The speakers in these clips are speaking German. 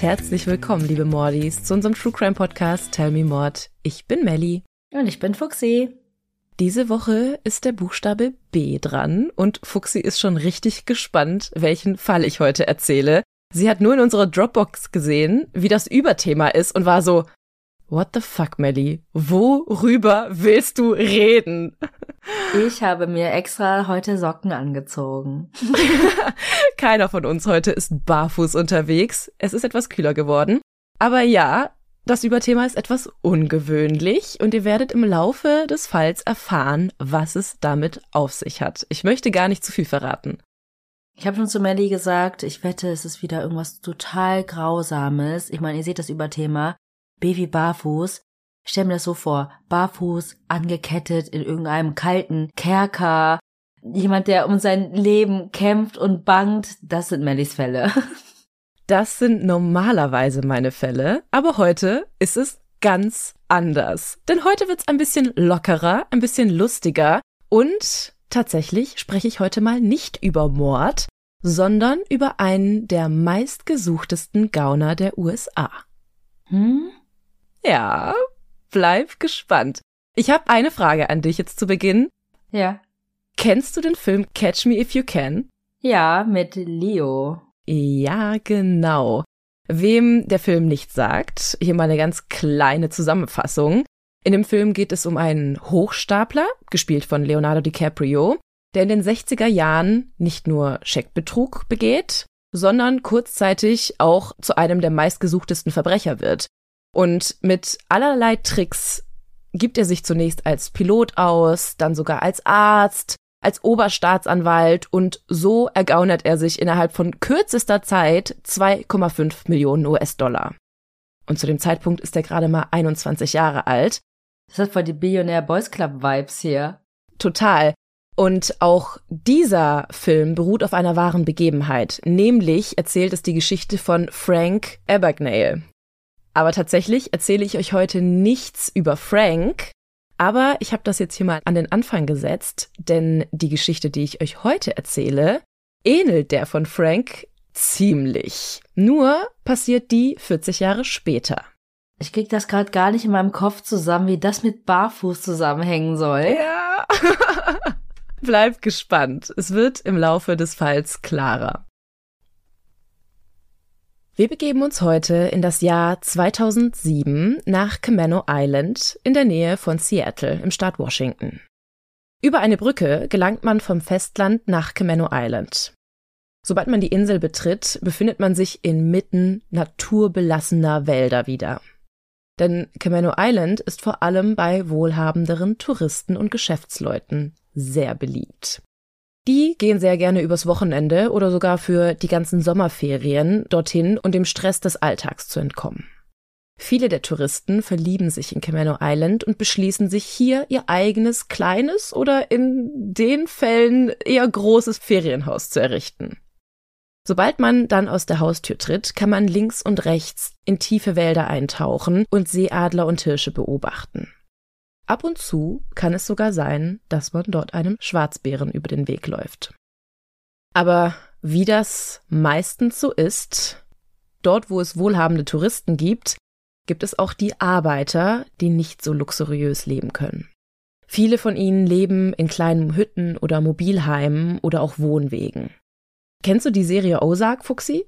Und herzlich willkommen, liebe Mordis, zu unserem True Crime Podcast Tell Me Mord. Ich bin Melly. Und ich bin Fuxi. Diese Woche ist der Buchstabe B dran und Fuxi ist schon richtig gespannt, welchen Fall ich heute erzähle. Sie hat nur in unserer Dropbox gesehen, wie das Überthema ist und war so, What the fuck, Melly? Worüber willst du reden? Ich habe mir extra heute Socken angezogen. Keiner von uns heute ist barfuß unterwegs. Es ist etwas kühler geworden. Aber ja, das Überthema ist etwas ungewöhnlich und ihr werdet im Laufe des Falls erfahren, was es damit auf sich hat. Ich möchte gar nicht zu viel verraten. Ich habe schon zu Melly gesagt, ich wette, es ist wieder irgendwas total Grausames. Ich meine, ihr seht das Überthema. Baby barfuß. Ich stell mir das so vor, barfuß, angekettet in irgendeinem kalten Kerker. Jemand, der um sein Leben kämpft und bangt. Das sind Mellys Fälle. Das sind normalerweise meine Fälle, aber heute ist es ganz anders. Denn heute wird's ein bisschen lockerer, ein bisschen lustiger und tatsächlich spreche ich heute mal nicht über Mord, sondern über einen der meistgesuchtesten Gauner der USA. Hm? Ja, bleib gespannt. Ich habe eine Frage an dich jetzt zu Beginn. Ja. Kennst du den Film Catch Me If You Can? Ja, mit Leo. Ja, genau. Wem der Film nicht sagt, hier mal eine ganz kleine Zusammenfassung. In dem Film geht es um einen Hochstapler, gespielt von Leonardo DiCaprio, der in den 60er Jahren nicht nur Scheckbetrug begeht, sondern kurzzeitig auch zu einem der meistgesuchtesten Verbrecher wird. Und mit allerlei Tricks gibt er sich zunächst als Pilot aus, dann sogar als Arzt, als Oberstaatsanwalt und so ergaunert er sich innerhalb von kürzester Zeit 2,5 Millionen US-Dollar. Und zu dem Zeitpunkt ist er gerade mal 21 Jahre alt. Das hat voll die Billionaire Boys Club Vibes hier. Total. Und auch dieser Film beruht auf einer wahren Begebenheit. Nämlich erzählt es die Geschichte von Frank Abagnale. Aber tatsächlich erzähle ich euch heute nichts über Frank, aber ich habe das jetzt hier mal an den Anfang gesetzt, denn die Geschichte, die ich euch heute erzähle, ähnelt der von Frank ziemlich. Nur passiert die 40 Jahre später. Ich krieg das gerade gar nicht in meinem Kopf zusammen, wie das mit Barfuß zusammenhängen soll. Ja. Bleib gespannt. Es wird im Laufe des Falls klarer. Wir begeben uns heute in das Jahr 2007 nach Camano Island in der Nähe von Seattle im Staat Washington. Über eine Brücke gelangt man vom Festland nach Camano Island. Sobald man die Insel betritt, befindet man sich inmitten naturbelassener Wälder wieder. Denn Camano Island ist vor allem bei wohlhabenderen Touristen und Geschäftsleuten sehr beliebt. Die gehen sehr gerne übers Wochenende oder sogar für die ganzen Sommerferien dorthin und um dem Stress des Alltags zu entkommen. Viele der Touristen verlieben sich in Camano Island und beschließen sich hier ihr eigenes kleines oder in den Fällen eher großes Ferienhaus zu errichten. Sobald man dann aus der Haustür tritt, kann man links und rechts in tiefe Wälder eintauchen und Seeadler und Hirsche beobachten. Ab und zu kann es sogar sein, dass man dort einem Schwarzbären über den Weg läuft. Aber wie das meistens so ist, dort wo es wohlhabende Touristen gibt, gibt es auch die Arbeiter, die nicht so luxuriös leben können. Viele von ihnen leben in kleinen Hütten oder Mobilheimen oder auch Wohnwegen. Kennst du die Serie Ozark, Fuxi?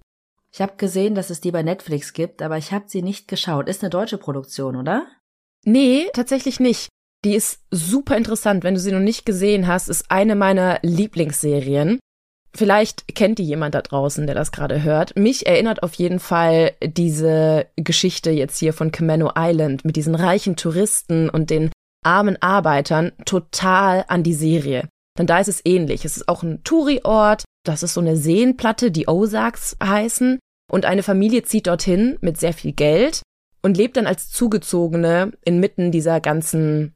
Ich habe gesehen, dass es die bei Netflix gibt, aber ich habe sie nicht geschaut. Ist eine deutsche Produktion, oder? Nee, tatsächlich nicht. Die ist super interessant. Wenn du sie noch nicht gesehen hast, ist eine meiner Lieblingsserien. Vielleicht kennt die jemand da draußen, der das gerade hört. Mich erinnert auf jeden Fall diese Geschichte jetzt hier von Camano Island mit diesen reichen Touristen und den armen Arbeitern total an die Serie. Denn da ist es ähnlich. Es ist auch ein Touri-Ort. Das ist so eine Seenplatte, die Ozarks heißen. Und eine Familie zieht dorthin mit sehr viel Geld und lebt dann als Zugezogene inmitten dieser ganzen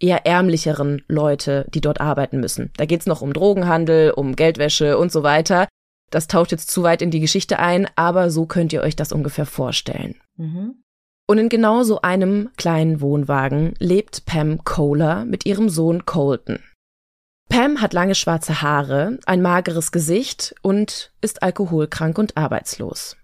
eher ärmlicheren Leute, die dort arbeiten müssen. Da geht's noch um Drogenhandel, um Geldwäsche und so weiter. Das taucht jetzt zu weit in die Geschichte ein, aber so könnt ihr euch das ungefähr vorstellen. Mhm. Und in genau so einem kleinen Wohnwagen lebt Pam Kohler mit ihrem Sohn Colton. Pam hat lange schwarze Haare, ein mageres Gesicht und ist alkoholkrank und arbeitslos.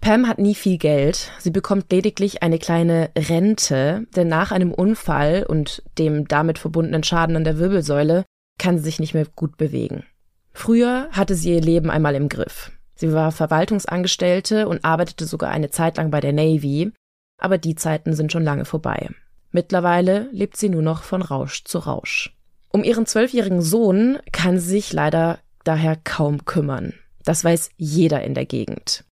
Pam hat nie viel Geld. Sie bekommt lediglich eine kleine Rente, denn nach einem Unfall und dem damit verbundenen Schaden an der Wirbelsäule kann sie sich nicht mehr gut bewegen. Früher hatte sie ihr Leben einmal im Griff. Sie war Verwaltungsangestellte und arbeitete sogar eine Zeit lang bei der Navy, aber die Zeiten sind schon lange vorbei. Mittlerweile lebt sie nur noch von Rausch zu Rausch. Um ihren zwölfjährigen Sohn kann sie sich leider daher kaum kümmern. Das weiß jeder in der Gegend.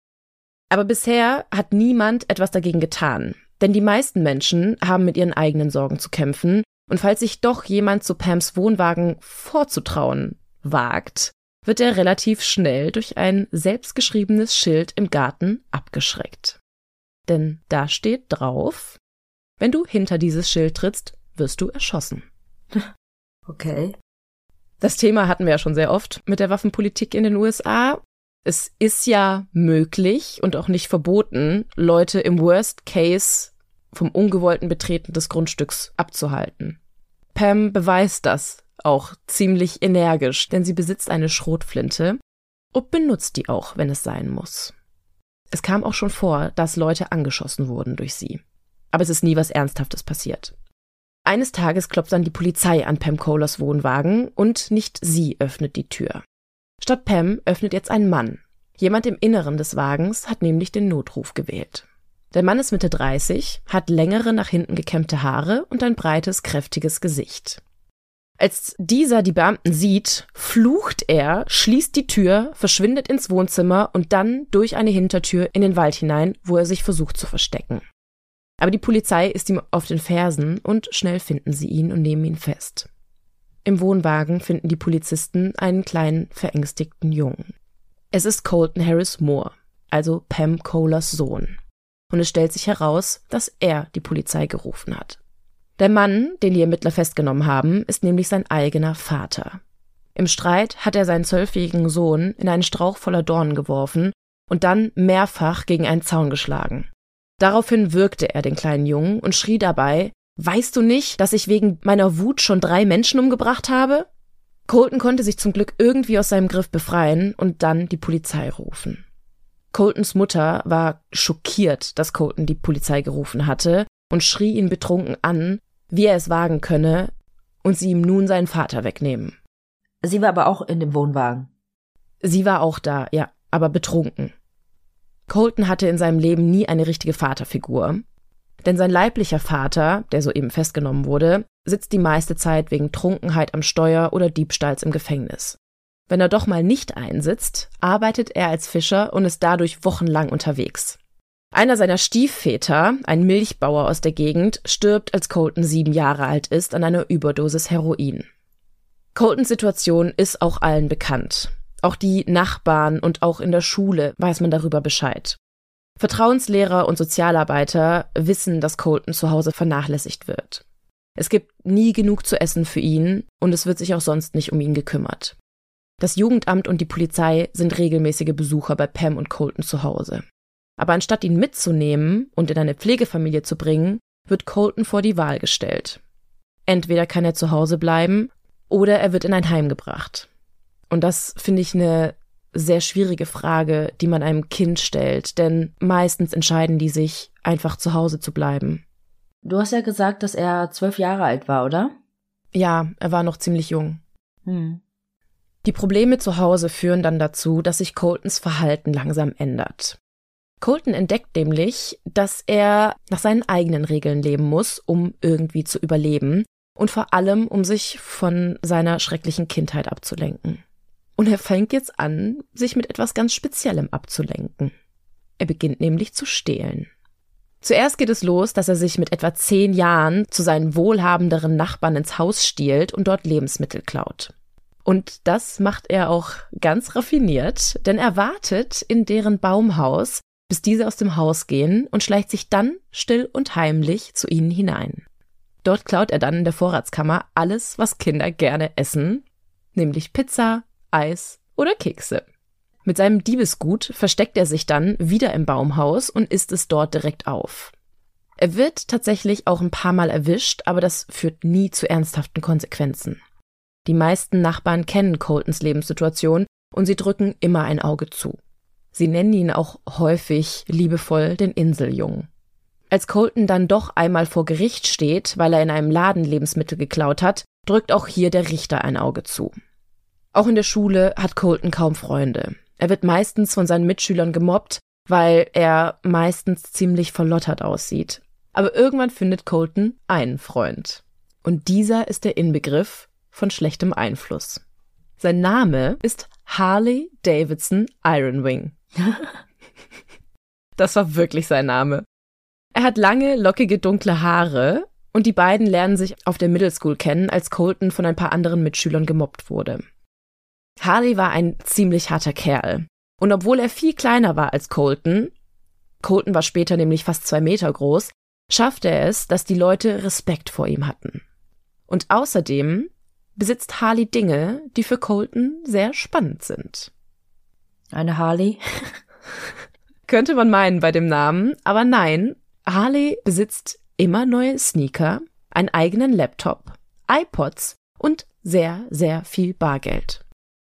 Aber bisher hat niemand etwas dagegen getan. Denn die meisten Menschen haben mit ihren eigenen Sorgen zu kämpfen. Und falls sich doch jemand zu Pams Wohnwagen vorzutrauen wagt, wird er relativ schnell durch ein selbstgeschriebenes Schild im Garten abgeschreckt. Denn da steht drauf, wenn du hinter dieses Schild trittst, wirst du erschossen. Okay. Das Thema hatten wir ja schon sehr oft mit der Waffenpolitik in den USA. Es ist ja möglich und auch nicht verboten, Leute im Worst Case vom ungewollten Betreten des Grundstücks abzuhalten. Pam beweist das auch ziemlich energisch, denn sie besitzt eine Schrotflinte und benutzt die auch, wenn es sein muss. Es kam auch schon vor, dass Leute angeschossen wurden durch sie aber es ist nie was Ernsthaftes passiert. Eines Tages klopft dann die Polizei an Pam Kohlers Wohnwagen und nicht sie öffnet die Tür. Statt Pam öffnet jetzt ein Mann. Jemand im Inneren des Wagens hat nämlich den Notruf gewählt. Der Mann ist Mitte 30, hat längere nach hinten gekämmte Haare und ein breites, kräftiges Gesicht. Als dieser die Beamten sieht, flucht er, schließt die Tür, verschwindet ins Wohnzimmer und dann durch eine Hintertür in den Wald hinein, wo er sich versucht zu verstecken. Aber die Polizei ist ihm auf den Fersen und schnell finden sie ihn und nehmen ihn fest. Im Wohnwagen finden die Polizisten einen kleinen, verängstigten Jungen. Es ist Colton Harris Moore, also Pam Kohlers Sohn. Und es stellt sich heraus, dass er die Polizei gerufen hat. Der Mann, den die Ermittler festgenommen haben, ist nämlich sein eigener Vater. Im Streit hat er seinen zwölfjährigen Sohn in einen Strauch voller Dornen geworfen und dann mehrfach gegen einen Zaun geschlagen. Daraufhin würgte er den kleinen Jungen und schrie dabei Weißt du nicht, dass ich wegen meiner Wut schon drei Menschen umgebracht habe? Colton konnte sich zum Glück irgendwie aus seinem Griff befreien und dann die Polizei rufen. Coltons Mutter war schockiert, dass Colton die Polizei gerufen hatte und schrie ihn betrunken an, wie er es wagen könne, und sie ihm nun seinen Vater wegnehmen. Sie war aber auch in dem Wohnwagen. Sie war auch da, ja, aber betrunken. Colton hatte in seinem Leben nie eine richtige Vaterfigur. Denn sein leiblicher Vater, der soeben festgenommen wurde, sitzt die meiste Zeit wegen Trunkenheit am Steuer oder Diebstahls im Gefängnis. Wenn er doch mal nicht einsitzt, arbeitet er als Fischer und ist dadurch wochenlang unterwegs. Einer seiner Stiefväter, ein Milchbauer aus der Gegend, stirbt, als Colton sieben Jahre alt ist, an einer Überdosis Heroin. Coltons Situation ist auch allen bekannt. Auch die Nachbarn und auch in der Schule weiß man darüber Bescheid. Vertrauenslehrer und Sozialarbeiter wissen, dass Colton zu Hause vernachlässigt wird. Es gibt nie genug zu essen für ihn und es wird sich auch sonst nicht um ihn gekümmert. Das Jugendamt und die Polizei sind regelmäßige Besucher bei Pam und Colton zu Hause. Aber anstatt ihn mitzunehmen und in eine Pflegefamilie zu bringen, wird Colton vor die Wahl gestellt. Entweder kann er zu Hause bleiben oder er wird in ein Heim gebracht. Und das finde ich eine sehr schwierige Frage, die man einem Kind stellt, denn meistens entscheiden die sich, einfach zu Hause zu bleiben. Du hast ja gesagt, dass er zwölf Jahre alt war, oder? Ja, er war noch ziemlich jung. Hm. Die Probleme zu Hause führen dann dazu, dass sich Coltons Verhalten langsam ändert. Colton entdeckt nämlich, dass er nach seinen eigenen Regeln leben muss, um irgendwie zu überleben und vor allem, um sich von seiner schrecklichen Kindheit abzulenken. Und er fängt jetzt an, sich mit etwas ganz Speziellem abzulenken. Er beginnt nämlich zu stehlen. Zuerst geht es los, dass er sich mit etwa zehn Jahren zu seinen wohlhabenderen Nachbarn ins Haus stiehlt und dort Lebensmittel klaut. Und das macht er auch ganz raffiniert, denn er wartet in deren Baumhaus, bis diese aus dem Haus gehen und schleicht sich dann still und heimlich zu ihnen hinein. Dort klaut er dann in der Vorratskammer alles, was Kinder gerne essen, nämlich Pizza, Eis oder Kekse. Mit seinem Diebesgut versteckt er sich dann wieder im Baumhaus und isst es dort direkt auf. Er wird tatsächlich auch ein paar Mal erwischt, aber das führt nie zu ernsthaften Konsequenzen. Die meisten Nachbarn kennen Coltons Lebenssituation und sie drücken immer ein Auge zu. Sie nennen ihn auch häufig liebevoll den Inseljungen. Als Colton dann doch einmal vor Gericht steht, weil er in einem Laden Lebensmittel geklaut hat, drückt auch hier der Richter ein Auge zu. Auch in der Schule hat Colton kaum Freunde. Er wird meistens von seinen Mitschülern gemobbt, weil er meistens ziemlich verlottert aussieht. Aber irgendwann findet Colton einen Freund. Und dieser ist der Inbegriff von schlechtem Einfluss. Sein Name ist Harley Davidson Ironwing. das war wirklich sein Name. Er hat lange, lockige, dunkle Haare und die beiden lernen sich auf der Middle School kennen, als Colton von ein paar anderen Mitschülern gemobbt wurde. Harley war ein ziemlich harter Kerl. Und obwohl er viel kleiner war als Colton, Colton war später nämlich fast zwei Meter groß, schaffte er es, dass die Leute Respekt vor ihm hatten. Und außerdem besitzt Harley Dinge, die für Colton sehr spannend sind. Eine Harley? Könnte man meinen bei dem Namen, aber nein, Harley besitzt immer neue Sneaker, einen eigenen Laptop, iPods und sehr, sehr viel Bargeld.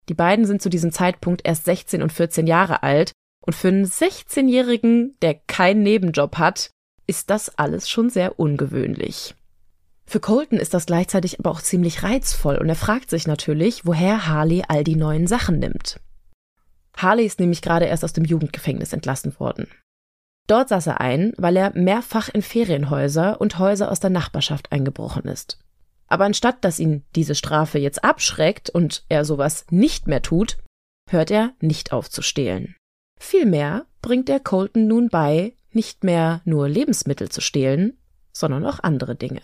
Die beiden sind zu diesem Zeitpunkt erst 16 und 14 Jahre alt und für einen 16-Jährigen, der keinen Nebenjob hat, ist das alles schon sehr ungewöhnlich. Für Colton ist das gleichzeitig aber auch ziemlich reizvoll und er fragt sich natürlich, woher Harley all die neuen Sachen nimmt. Harley ist nämlich gerade erst aus dem Jugendgefängnis entlassen worden. Dort saß er ein, weil er mehrfach in Ferienhäuser und Häuser aus der Nachbarschaft eingebrochen ist. Aber anstatt dass ihn diese Strafe jetzt abschreckt und er sowas nicht mehr tut, hört er nicht auf zu stehlen. Vielmehr bringt er Colton nun bei, nicht mehr nur Lebensmittel zu stehlen, sondern auch andere Dinge.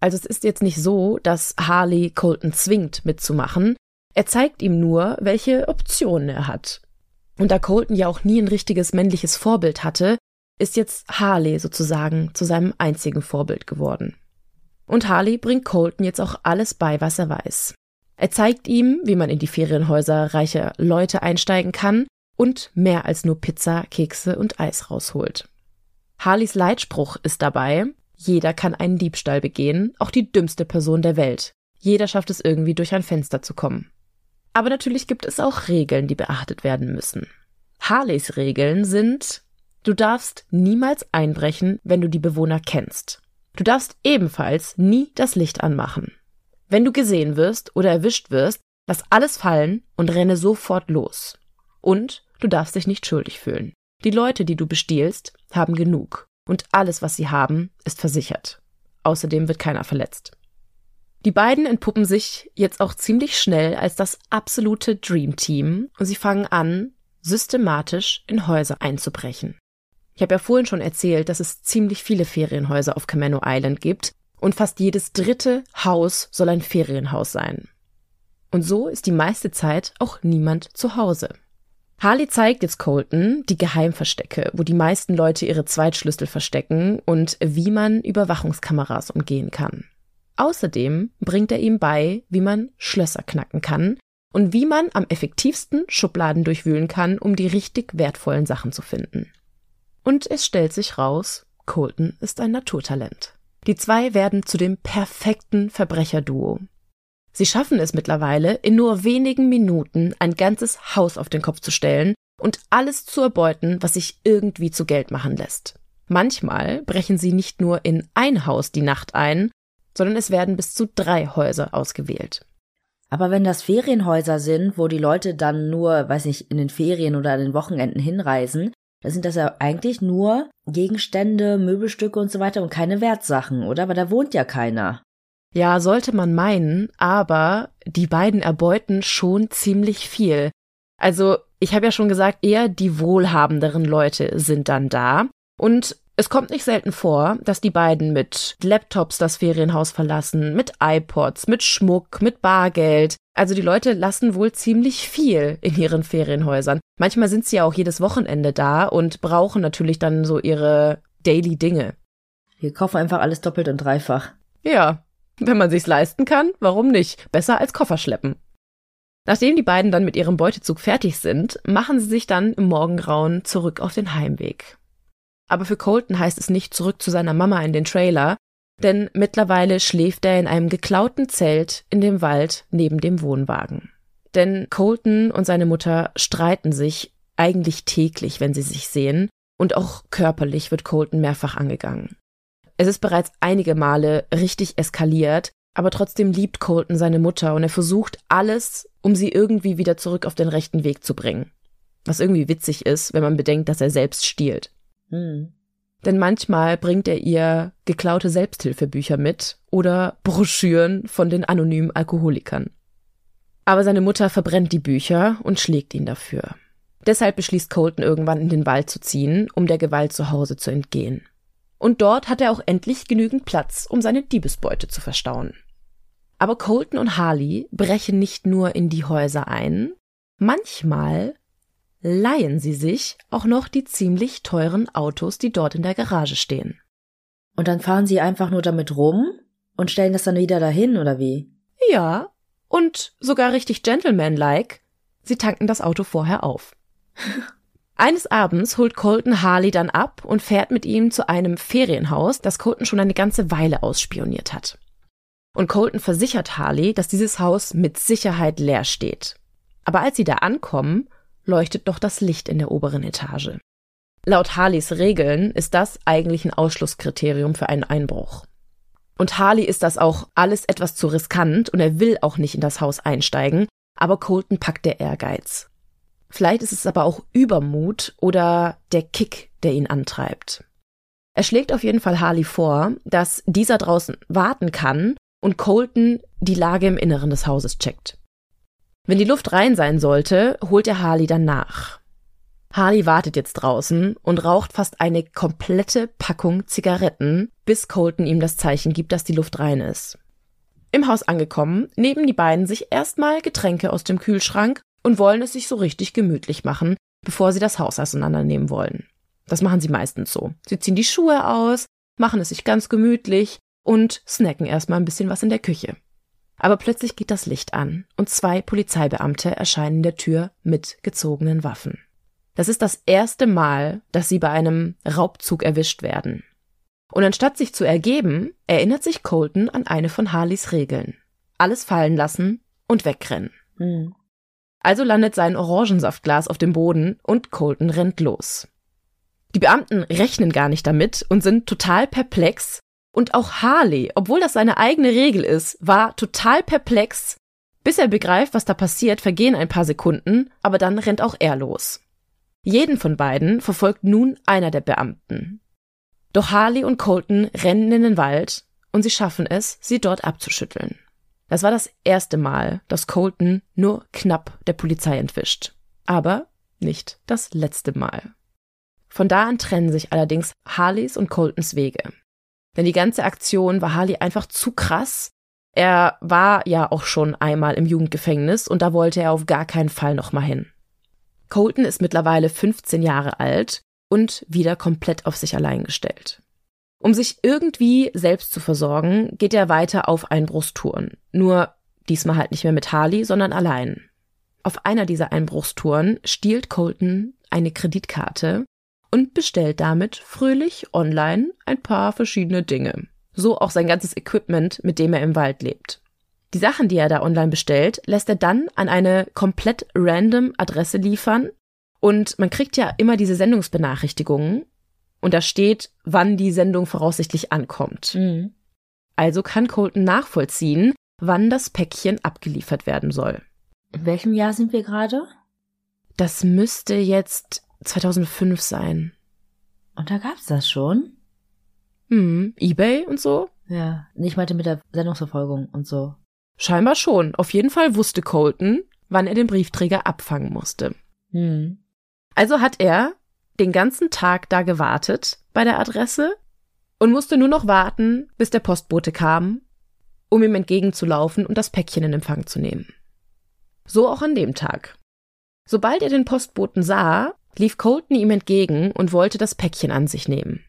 Also es ist jetzt nicht so, dass Harley Colton zwingt mitzumachen, er zeigt ihm nur, welche Optionen er hat. Und da Colton ja auch nie ein richtiges männliches Vorbild hatte, ist jetzt Harley sozusagen zu seinem einzigen Vorbild geworden. Und Harley bringt Colton jetzt auch alles bei, was er weiß. Er zeigt ihm, wie man in die Ferienhäuser reicher Leute einsteigen kann und mehr als nur Pizza, Kekse und Eis rausholt. Harleys Leitspruch ist dabei, jeder kann einen Diebstahl begehen, auch die dümmste Person der Welt. Jeder schafft es irgendwie durch ein Fenster zu kommen. Aber natürlich gibt es auch Regeln, die beachtet werden müssen. Harleys Regeln sind, du darfst niemals einbrechen, wenn du die Bewohner kennst. Du darfst ebenfalls nie das Licht anmachen. Wenn du gesehen wirst oder erwischt wirst, lass alles fallen und renne sofort los. Und du darfst dich nicht schuldig fühlen. Die Leute, die du bestiehlst, haben genug. Und alles, was sie haben, ist versichert. Außerdem wird keiner verletzt. Die beiden entpuppen sich jetzt auch ziemlich schnell als das absolute Dream Team und sie fangen an, systematisch in Häuser einzubrechen. Ich habe ja vorhin schon erzählt, dass es ziemlich viele Ferienhäuser auf Camano Island gibt und fast jedes dritte Haus soll ein Ferienhaus sein. Und so ist die meiste Zeit auch niemand zu Hause. Harley zeigt jetzt Colton die Geheimverstecke, wo die meisten Leute ihre Zweitschlüssel verstecken und wie man Überwachungskameras umgehen kann. Außerdem bringt er ihm bei, wie man Schlösser knacken kann und wie man am effektivsten Schubladen durchwühlen kann, um die richtig wertvollen Sachen zu finden. Und es stellt sich raus, Colton ist ein Naturtalent. Die zwei werden zu dem perfekten Verbrecherduo. Sie schaffen es mittlerweile, in nur wenigen Minuten ein ganzes Haus auf den Kopf zu stellen und alles zu erbeuten, was sich irgendwie zu Geld machen lässt. Manchmal brechen sie nicht nur in ein Haus die Nacht ein, sondern es werden bis zu drei Häuser ausgewählt. Aber wenn das Ferienhäuser sind, wo die Leute dann nur, weiß nicht, in den Ferien oder an den Wochenenden hinreisen, da sind das ja eigentlich nur Gegenstände, Möbelstücke und so weiter und keine Wertsachen, oder? Aber da wohnt ja keiner. Ja, sollte man meinen, aber die beiden erbeuten schon ziemlich viel. Also, ich habe ja schon gesagt, eher die wohlhabenderen Leute sind dann da. Und es kommt nicht selten vor, dass die beiden mit Laptops das Ferienhaus verlassen, mit iPods, mit Schmuck, mit Bargeld. Also die Leute lassen wohl ziemlich viel in ihren Ferienhäusern. Manchmal sind sie ja auch jedes Wochenende da und brauchen natürlich dann so ihre Daily Dinge. Wir kaufen einfach alles doppelt und dreifach. Ja, wenn man sich's leisten kann, warum nicht? Besser als Koffer schleppen. Nachdem die beiden dann mit ihrem Beutezug fertig sind, machen sie sich dann im Morgengrauen zurück auf den Heimweg. Aber für Colton heißt es nicht zurück zu seiner Mama in den Trailer, denn mittlerweile schläft er in einem geklauten Zelt in dem Wald neben dem Wohnwagen. Denn Colton und seine Mutter streiten sich eigentlich täglich, wenn sie sich sehen, und auch körperlich wird Colton mehrfach angegangen. Es ist bereits einige Male richtig eskaliert, aber trotzdem liebt Colton seine Mutter und er versucht alles, um sie irgendwie wieder zurück auf den rechten Weg zu bringen. Was irgendwie witzig ist, wenn man bedenkt, dass er selbst stiehlt. Hm. Denn manchmal bringt er ihr geklaute Selbsthilfebücher mit oder Broschüren von den anonymen Alkoholikern. Aber seine Mutter verbrennt die Bücher und schlägt ihn dafür. Deshalb beschließt Colton irgendwann in den Wald zu ziehen, um der Gewalt zu Hause zu entgehen. Und dort hat er auch endlich genügend Platz, um seine Diebesbeute zu verstauen. Aber Colton und Harley brechen nicht nur in die Häuser ein, manchmal leihen sie sich auch noch die ziemlich teuren Autos, die dort in der Garage stehen. Und dann fahren sie einfach nur damit rum und stellen das dann wieder dahin, oder wie? Ja, und sogar richtig gentlemanlike, sie tanken das Auto vorher auf. Eines Abends holt Colton Harley dann ab und fährt mit ihm zu einem Ferienhaus, das Colton schon eine ganze Weile ausspioniert hat. Und Colton versichert Harley, dass dieses Haus mit Sicherheit leer steht. Aber als sie da ankommen, leuchtet noch das Licht in der oberen Etage. Laut Harleys Regeln ist das eigentlich ein Ausschlusskriterium für einen Einbruch. Und Harley ist das auch alles etwas zu riskant und er will auch nicht in das Haus einsteigen, aber Colton packt der Ehrgeiz. Vielleicht ist es aber auch Übermut oder der Kick, der ihn antreibt. Er schlägt auf jeden Fall Harley vor, dass dieser draußen warten kann und Colton die Lage im Inneren des Hauses checkt. Wenn die Luft rein sein sollte, holt er Harley dann nach. Harley wartet jetzt draußen und raucht fast eine komplette Packung Zigaretten, bis Colton ihm das Zeichen gibt, dass die Luft rein ist. Im Haus angekommen, nehmen die beiden sich erstmal Getränke aus dem Kühlschrank und wollen es sich so richtig gemütlich machen, bevor sie das Haus auseinandernehmen wollen. Das machen sie meistens so. Sie ziehen die Schuhe aus, machen es sich ganz gemütlich und snacken erstmal ein bisschen was in der Küche. Aber plötzlich geht das Licht an und zwei Polizeibeamte erscheinen in der Tür mit gezogenen Waffen. Das ist das erste Mal, dass sie bei einem Raubzug erwischt werden. Und anstatt sich zu ergeben, erinnert sich Colton an eine von Harleys Regeln. Alles fallen lassen und wegrennen. Mhm. Also landet sein Orangensaftglas auf dem Boden und Colton rennt los. Die Beamten rechnen gar nicht damit und sind total perplex. Und auch Harley, obwohl das seine eigene Regel ist, war total perplex. Bis er begreift, was da passiert, vergehen ein paar Sekunden, aber dann rennt auch er los. Jeden von beiden verfolgt nun einer der Beamten. Doch Harley und Colton rennen in den Wald und sie schaffen es, sie dort abzuschütteln. Das war das erste Mal, dass Colton nur knapp der Polizei entwischt. Aber nicht das letzte Mal. Von da an trennen sich allerdings Harleys und Coltons Wege. Denn die ganze Aktion war Harley einfach zu krass. Er war ja auch schon einmal im Jugendgefängnis und da wollte er auf gar keinen Fall nochmal hin. Colton ist mittlerweile 15 Jahre alt und wieder komplett auf sich allein gestellt. Um sich irgendwie selbst zu versorgen, geht er weiter auf Einbruchstouren. Nur diesmal halt nicht mehr mit Harley, sondern allein. Auf einer dieser Einbruchstouren stiehlt Colton eine Kreditkarte und bestellt damit fröhlich online ein paar verschiedene Dinge. So auch sein ganzes Equipment, mit dem er im Wald lebt. Die Sachen, die er da online bestellt, lässt er dann an eine komplett random Adresse liefern. Und man kriegt ja immer diese Sendungsbenachrichtigungen und da steht, wann die Sendung voraussichtlich ankommt. Mhm. Also kann Colton nachvollziehen, wann das Päckchen abgeliefert werden soll. In welchem Jahr sind wir gerade? Das müsste jetzt 2005 sein. Und da gab's das schon? Hm, eBay und so? Ja, ich meinte mit der Sendungsverfolgung und so. Scheinbar schon. Auf jeden Fall wusste Colton, wann er den Briefträger abfangen musste. Hm. Also hat er den ganzen Tag da gewartet bei der Adresse und musste nur noch warten, bis der Postbote kam, um ihm entgegenzulaufen und das Päckchen in Empfang zu nehmen. So auch an dem Tag. Sobald er den Postboten sah, lief Colton ihm entgegen und wollte das Päckchen an sich nehmen.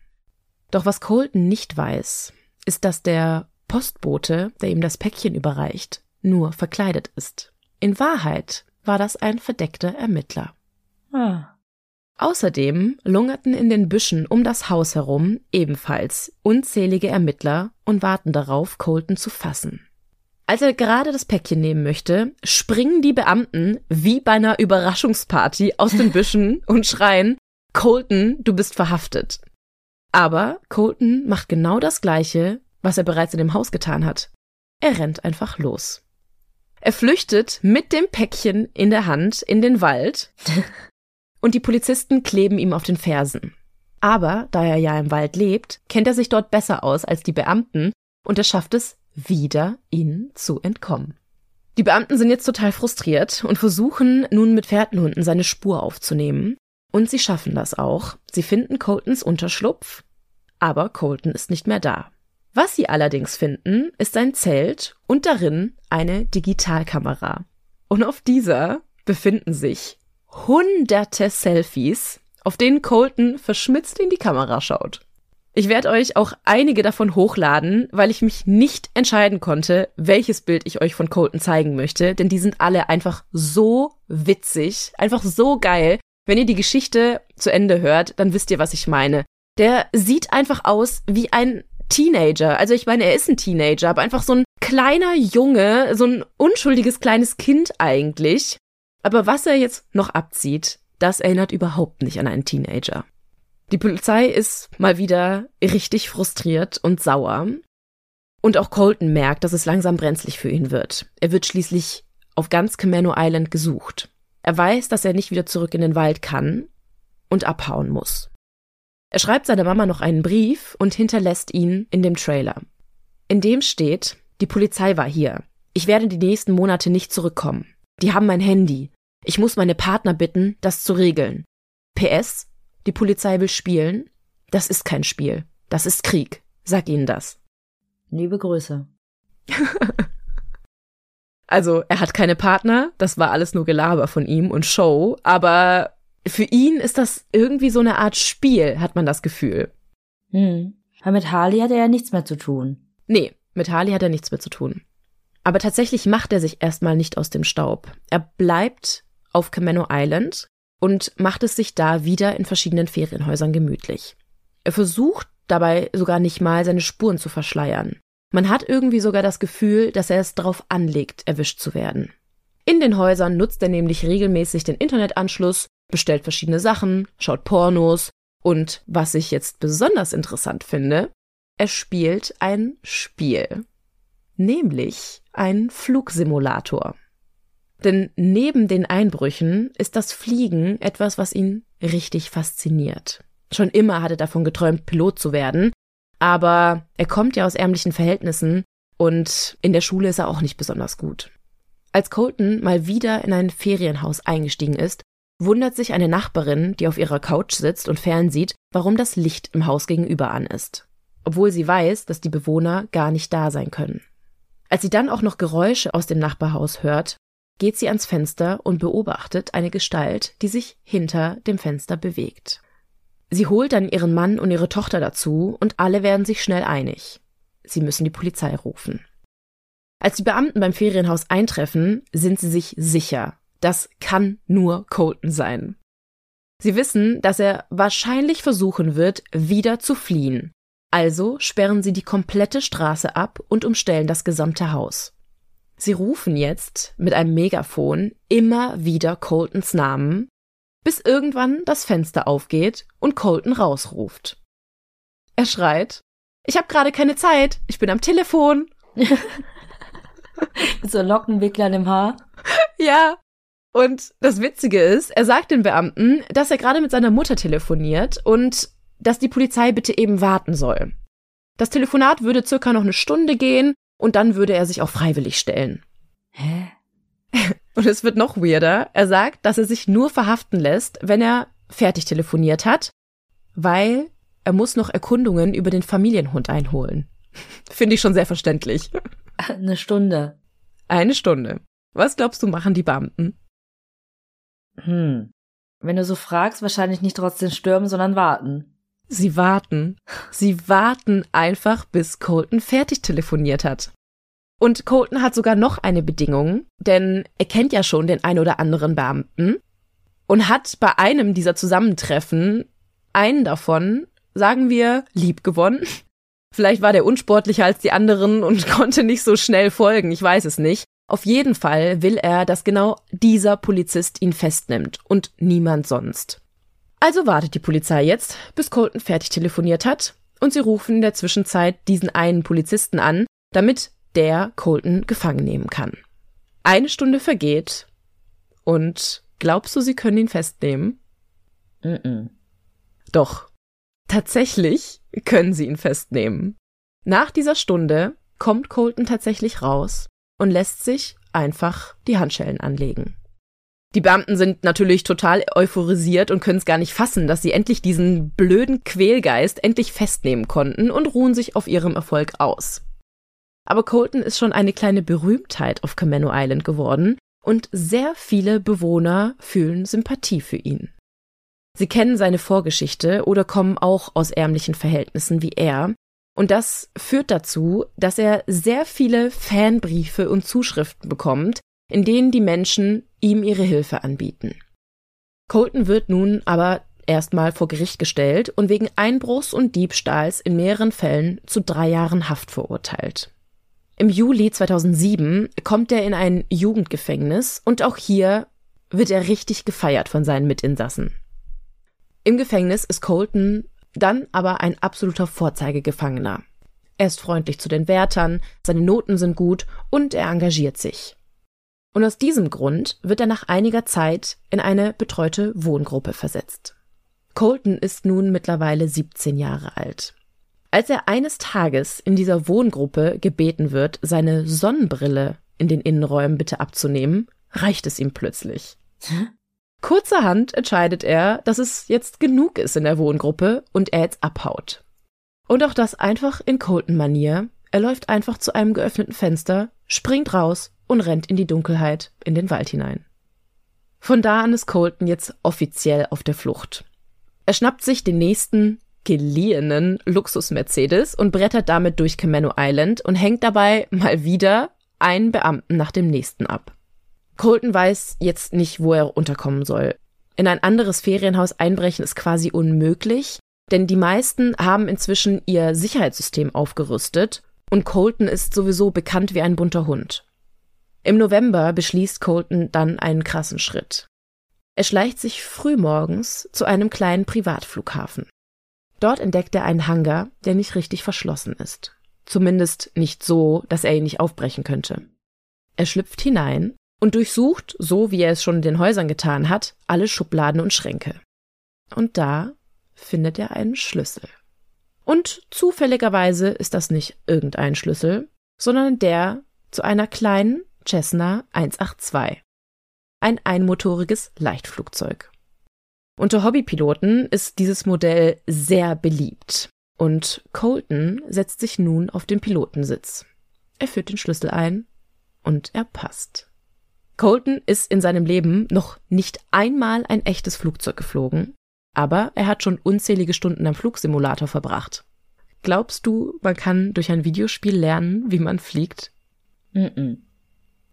Doch was Colton nicht weiß, ist, dass der Postbote, der ihm das Päckchen überreicht, nur verkleidet ist. In Wahrheit war das ein verdeckter Ermittler. Ah. Außerdem lungerten in den Büschen um das Haus herum ebenfalls unzählige Ermittler und warten darauf, Colton zu fassen. Als er gerade das Päckchen nehmen möchte, springen die Beamten wie bei einer Überraschungsparty aus den Büschen und schreien, Colton, du bist verhaftet. Aber Colton macht genau das Gleiche, was er bereits in dem Haus getan hat. Er rennt einfach los. Er flüchtet mit dem Päckchen in der Hand in den Wald und die Polizisten kleben ihm auf den Fersen. Aber da er ja im Wald lebt, kennt er sich dort besser aus als die Beamten und er schafft es wieder, ihnen zu entkommen. Die Beamten sind jetzt total frustriert und versuchen nun mit Fährtenhunden seine Spur aufzunehmen. Und sie schaffen das auch. Sie finden Coltons Unterschlupf, aber Colton ist nicht mehr da. Was sie allerdings finden, ist sein Zelt und darin eine Digitalkamera. Und auf dieser befinden sich hunderte Selfies, auf denen Colton verschmitzt in die Kamera schaut. Ich werde euch auch einige davon hochladen, weil ich mich nicht entscheiden konnte, welches Bild ich euch von Colton zeigen möchte, denn die sind alle einfach so witzig, einfach so geil. Wenn ihr die Geschichte zu Ende hört, dann wisst ihr, was ich meine. Der sieht einfach aus wie ein Teenager. Also ich meine, er ist ein Teenager, aber einfach so ein kleiner Junge, so ein unschuldiges kleines Kind eigentlich. Aber was er jetzt noch abzieht, das erinnert überhaupt nicht an einen Teenager. Die Polizei ist mal wieder richtig frustriert und sauer. Und auch Colton merkt, dass es langsam brenzlig für ihn wird. Er wird schließlich auf ganz Camano Island gesucht. Er weiß, dass er nicht wieder zurück in den Wald kann und abhauen muss. Er schreibt seiner Mama noch einen Brief und hinterlässt ihn in dem Trailer. In dem steht, die Polizei war hier. Ich werde die nächsten Monate nicht zurückkommen. Die haben mein Handy. Ich muss meine Partner bitten, das zu regeln. PS, die Polizei will spielen. Das ist kein Spiel. Das ist Krieg. Sag ihnen das. Liebe Grüße. also, er hat keine Partner. Das war alles nur Gelaber von ihm und Show. Aber für ihn ist das irgendwie so eine Art Spiel, hat man das Gefühl. Hm. Aber mit Harley hat er ja nichts mehr zu tun. Nee, mit Harley hat er nichts mehr zu tun. Aber tatsächlich macht er sich erstmal nicht aus dem Staub. Er bleibt auf Camano Island, und macht es sich da wieder in verschiedenen Ferienhäusern gemütlich. Er versucht dabei sogar nicht mal seine Spuren zu verschleiern. Man hat irgendwie sogar das Gefühl, dass er es darauf anlegt, erwischt zu werden. In den Häusern nutzt er nämlich regelmäßig den Internetanschluss, bestellt verschiedene Sachen, schaut Pornos und was ich jetzt besonders interessant finde, er spielt ein Spiel. Nämlich ein Flugsimulator. Denn neben den Einbrüchen ist das Fliegen etwas, was ihn richtig fasziniert. Schon immer hat er davon geträumt, Pilot zu werden, aber er kommt ja aus ärmlichen Verhältnissen und in der Schule ist er auch nicht besonders gut. Als Colton mal wieder in ein Ferienhaus eingestiegen ist, wundert sich eine Nachbarin, die auf ihrer Couch sitzt und fernsieht, warum das Licht im Haus gegenüber an ist, obwohl sie weiß, dass die Bewohner gar nicht da sein können. Als sie dann auch noch Geräusche aus dem Nachbarhaus hört, geht sie ans Fenster und beobachtet eine Gestalt, die sich hinter dem Fenster bewegt. Sie holt dann ihren Mann und ihre Tochter dazu und alle werden sich schnell einig. Sie müssen die Polizei rufen. Als die Beamten beim Ferienhaus eintreffen, sind sie sich sicher, das kann nur Colton sein. Sie wissen, dass er wahrscheinlich versuchen wird, wieder zu fliehen. Also sperren sie die komplette Straße ab und umstellen das gesamte Haus. Sie rufen jetzt mit einem Megafon immer wieder Coltons Namen, bis irgendwann das Fenster aufgeht und Colton rausruft. Er schreit, ich habe gerade keine Zeit, ich bin am Telefon. mit so Lockenwicklern im Haar. Ja. Und das Witzige ist, er sagt den Beamten, dass er gerade mit seiner Mutter telefoniert und dass die Polizei bitte eben warten soll. Das Telefonat würde circa noch eine Stunde gehen und dann würde er sich auch freiwillig stellen. Hä? Und es wird noch weirder. Er sagt, dass er sich nur verhaften lässt, wenn er fertig telefoniert hat, weil er muss noch Erkundungen über den Familienhund einholen. Finde ich schon sehr verständlich. Eine Stunde. Eine Stunde. Was glaubst du, machen die Beamten? Hm. Wenn du so fragst, wahrscheinlich nicht trotzdem stürmen, sondern warten. Sie warten. Sie warten einfach, bis Colton fertig telefoniert hat. Und Colton hat sogar noch eine Bedingung, denn er kennt ja schon den ein oder anderen Beamten und hat bei einem dieser Zusammentreffen einen davon, sagen wir, lieb gewonnen Vielleicht war der unsportlicher als die anderen und konnte nicht so schnell folgen, ich weiß es nicht. Auf jeden Fall will er, dass genau dieser Polizist ihn festnimmt und niemand sonst. Also wartet die Polizei jetzt, bis Colton fertig telefoniert hat, und sie rufen in der Zwischenzeit diesen einen Polizisten an, damit der Colton gefangen nehmen kann. Eine Stunde vergeht und glaubst du, sie können ihn festnehmen? Mm -mm. Doch. Tatsächlich können sie ihn festnehmen. Nach dieser Stunde kommt Colton tatsächlich raus und lässt sich einfach die Handschellen anlegen. Die Beamten sind natürlich total euphorisiert und können es gar nicht fassen, dass sie endlich diesen blöden Quälgeist endlich festnehmen konnten und ruhen sich auf ihrem Erfolg aus. Aber Colton ist schon eine kleine Berühmtheit auf Camano Island geworden und sehr viele Bewohner fühlen Sympathie für ihn. Sie kennen seine Vorgeschichte oder kommen auch aus ärmlichen Verhältnissen wie er und das führt dazu, dass er sehr viele Fanbriefe und Zuschriften bekommt, in denen die Menschen ihm ihre Hilfe anbieten. Colton wird nun aber erstmal vor Gericht gestellt und wegen Einbruchs und Diebstahls in mehreren Fällen zu drei Jahren Haft verurteilt. Im Juli 2007 kommt er in ein Jugendgefängnis und auch hier wird er richtig gefeiert von seinen Mitinsassen. Im Gefängnis ist Colton dann aber ein absoluter Vorzeigegefangener. Er ist freundlich zu den Wärtern, seine Noten sind gut und er engagiert sich. Und aus diesem Grund wird er nach einiger Zeit in eine betreute Wohngruppe versetzt. Colton ist nun mittlerweile 17 Jahre alt. Als er eines Tages in dieser Wohngruppe gebeten wird, seine Sonnenbrille in den Innenräumen bitte abzunehmen, reicht es ihm plötzlich. Kurzerhand entscheidet er, dass es jetzt genug ist in der Wohngruppe und er jetzt abhaut. Und auch das einfach in Colton-Manier. Er läuft einfach zu einem geöffneten Fenster, springt raus und rennt in die Dunkelheit in den Wald hinein. Von da an ist Colton jetzt offiziell auf der Flucht. Er schnappt sich den nächsten geliehenen Luxus-Mercedes und brettert damit durch Camano Island und hängt dabei mal wieder einen Beamten nach dem nächsten ab. Colton weiß jetzt nicht, wo er unterkommen soll. In ein anderes Ferienhaus einbrechen ist quasi unmöglich, denn die meisten haben inzwischen ihr Sicherheitssystem aufgerüstet und Colton ist sowieso bekannt wie ein bunter Hund. Im November beschließt Colton dann einen krassen Schritt. Er schleicht sich frühmorgens zu einem kleinen Privatflughafen. Dort entdeckt er einen Hangar, der nicht richtig verschlossen ist. Zumindest nicht so, dass er ihn nicht aufbrechen könnte. Er schlüpft hinein und durchsucht, so wie er es schon in den Häusern getan hat, alle Schubladen und Schränke. Und da findet er einen Schlüssel. Und zufälligerweise ist das nicht irgendein Schlüssel, sondern der zu einer kleinen Cessna 182. Ein einmotoriges Leichtflugzeug. Unter Hobbypiloten ist dieses Modell sehr beliebt und Colton setzt sich nun auf den Pilotensitz. Er führt den Schlüssel ein und er passt. Colton ist in seinem Leben noch nicht einmal ein echtes Flugzeug geflogen, aber er hat schon unzählige Stunden am Flugsimulator verbracht. Glaubst du, man kann durch ein Videospiel lernen, wie man fliegt? Mm -mm.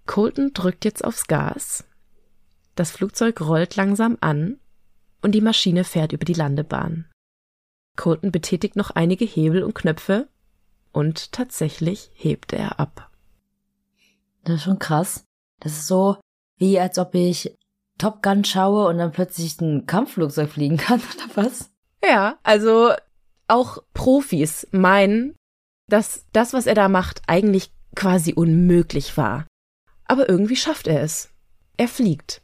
Colton drückt jetzt aufs Gas. Das Flugzeug rollt langsam an und die Maschine fährt über die Landebahn. Colton betätigt noch einige Hebel und Knöpfe und tatsächlich hebt er ab. Das ist schon krass. Das ist so, wie als ob ich Top Gun schaue und dann plötzlich ein Kampfflugzeug fliegen kann, oder was? Ja, also auch Profis meinen, dass das, was er da macht, eigentlich quasi unmöglich war. Aber irgendwie schafft er es. Er fliegt.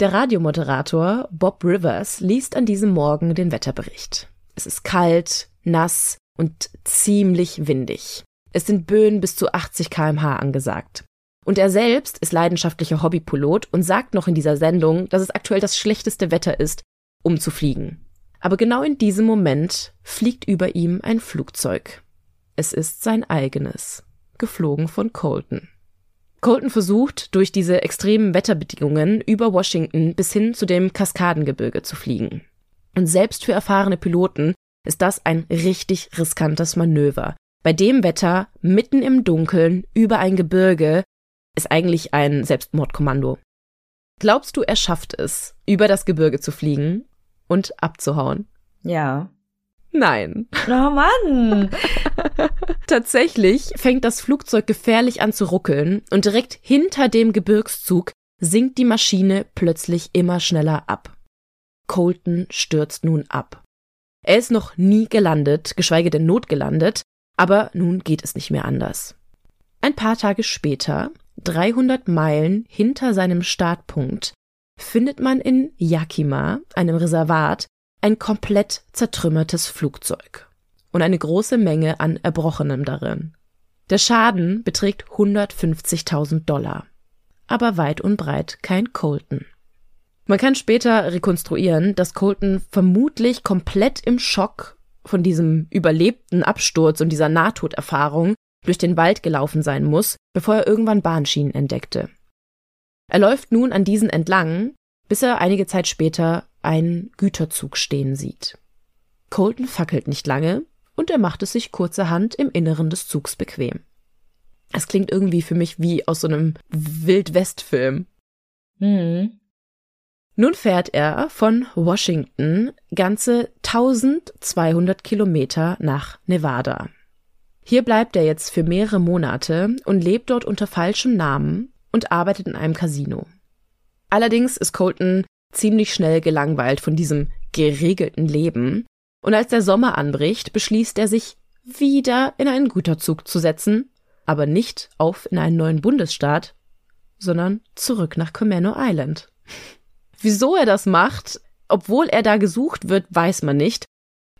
Der Radiomoderator Bob Rivers liest an diesem Morgen den Wetterbericht. Es ist kalt, nass und ziemlich windig. Es sind Böen bis zu 80 kmh angesagt. Und er selbst ist leidenschaftlicher Hobbypilot und sagt noch in dieser Sendung, dass es aktuell das schlechteste Wetter ist, um zu fliegen. Aber genau in diesem Moment fliegt über ihm ein Flugzeug. Es ist sein eigenes, geflogen von Colton. Colton versucht, durch diese extremen Wetterbedingungen über Washington bis hin zu dem Kaskadengebirge zu fliegen. Und selbst für erfahrene Piloten ist das ein richtig riskantes Manöver. Bei dem Wetter, mitten im Dunkeln, über ein Gebirge, ist eigentlich ein Selbstmordkommando. Glaubst du, er schafft es, über das Gebirge zu fliegen und abzuhauen? Ja. Nein. Oh Mann. Tatsächlich fängt das Flugzeug gefährlich an zu ruckeln und direkt hinter dem Gebirgszug sinkt die Maschine plötzlich immer schneller ab. Colton stürzt nun ab. Er ist noch nie gelandet, geschweige denn notgelandet, aber nun geht es nicht mehr anders. Ein paar Tage später, 300 Meilen hinter seinem Startpunkt, findet man in Yakima, einem Reservat, ein komplett zertrümmertes Flugzeug und eine große Menge an Erbrochenem darin. Der Schaden beträgt 150.000 Dollar, aber weit und breit kein Colton. Man kann später rekonstruieren, dass Colton vermutlich komplett im Schock von diesem überlebten Absturz und dieser Nahtoderfahrung durch den Wald gelaufen sein muss, bevor er irgendwann Bahnschienen entdeckte. Er läuft nun an diesen entlang, bis er einige Zeit später einen Güterzug stehen sieht. Colton fackelt nicht lange und er macht es sich kurzerhand im Inneren des Zugs bequem. Es klingt irgendwie für mich wie aus so einem Wildwest-Film. Hm. Nun fährt er von Washington ganze 1200 Kilometer nach Nevada. Hier bleibt er jetzt für mehrere Monate und lebt dort unter falschem Namen und arbeitet in einem Casino. Allerdings ist Colton ziemlich schnell gelangweilt von diesem geregelten Leben und als der Sommer anbricht, beschließt er sich wieder in einen Güterzug zu setzen, aber nicht auf in einen neuen Bundesstaat, sondern zurück nach Comano Island. Wieso er das macht, obwohl er da gesucht wird, weiß man nicht.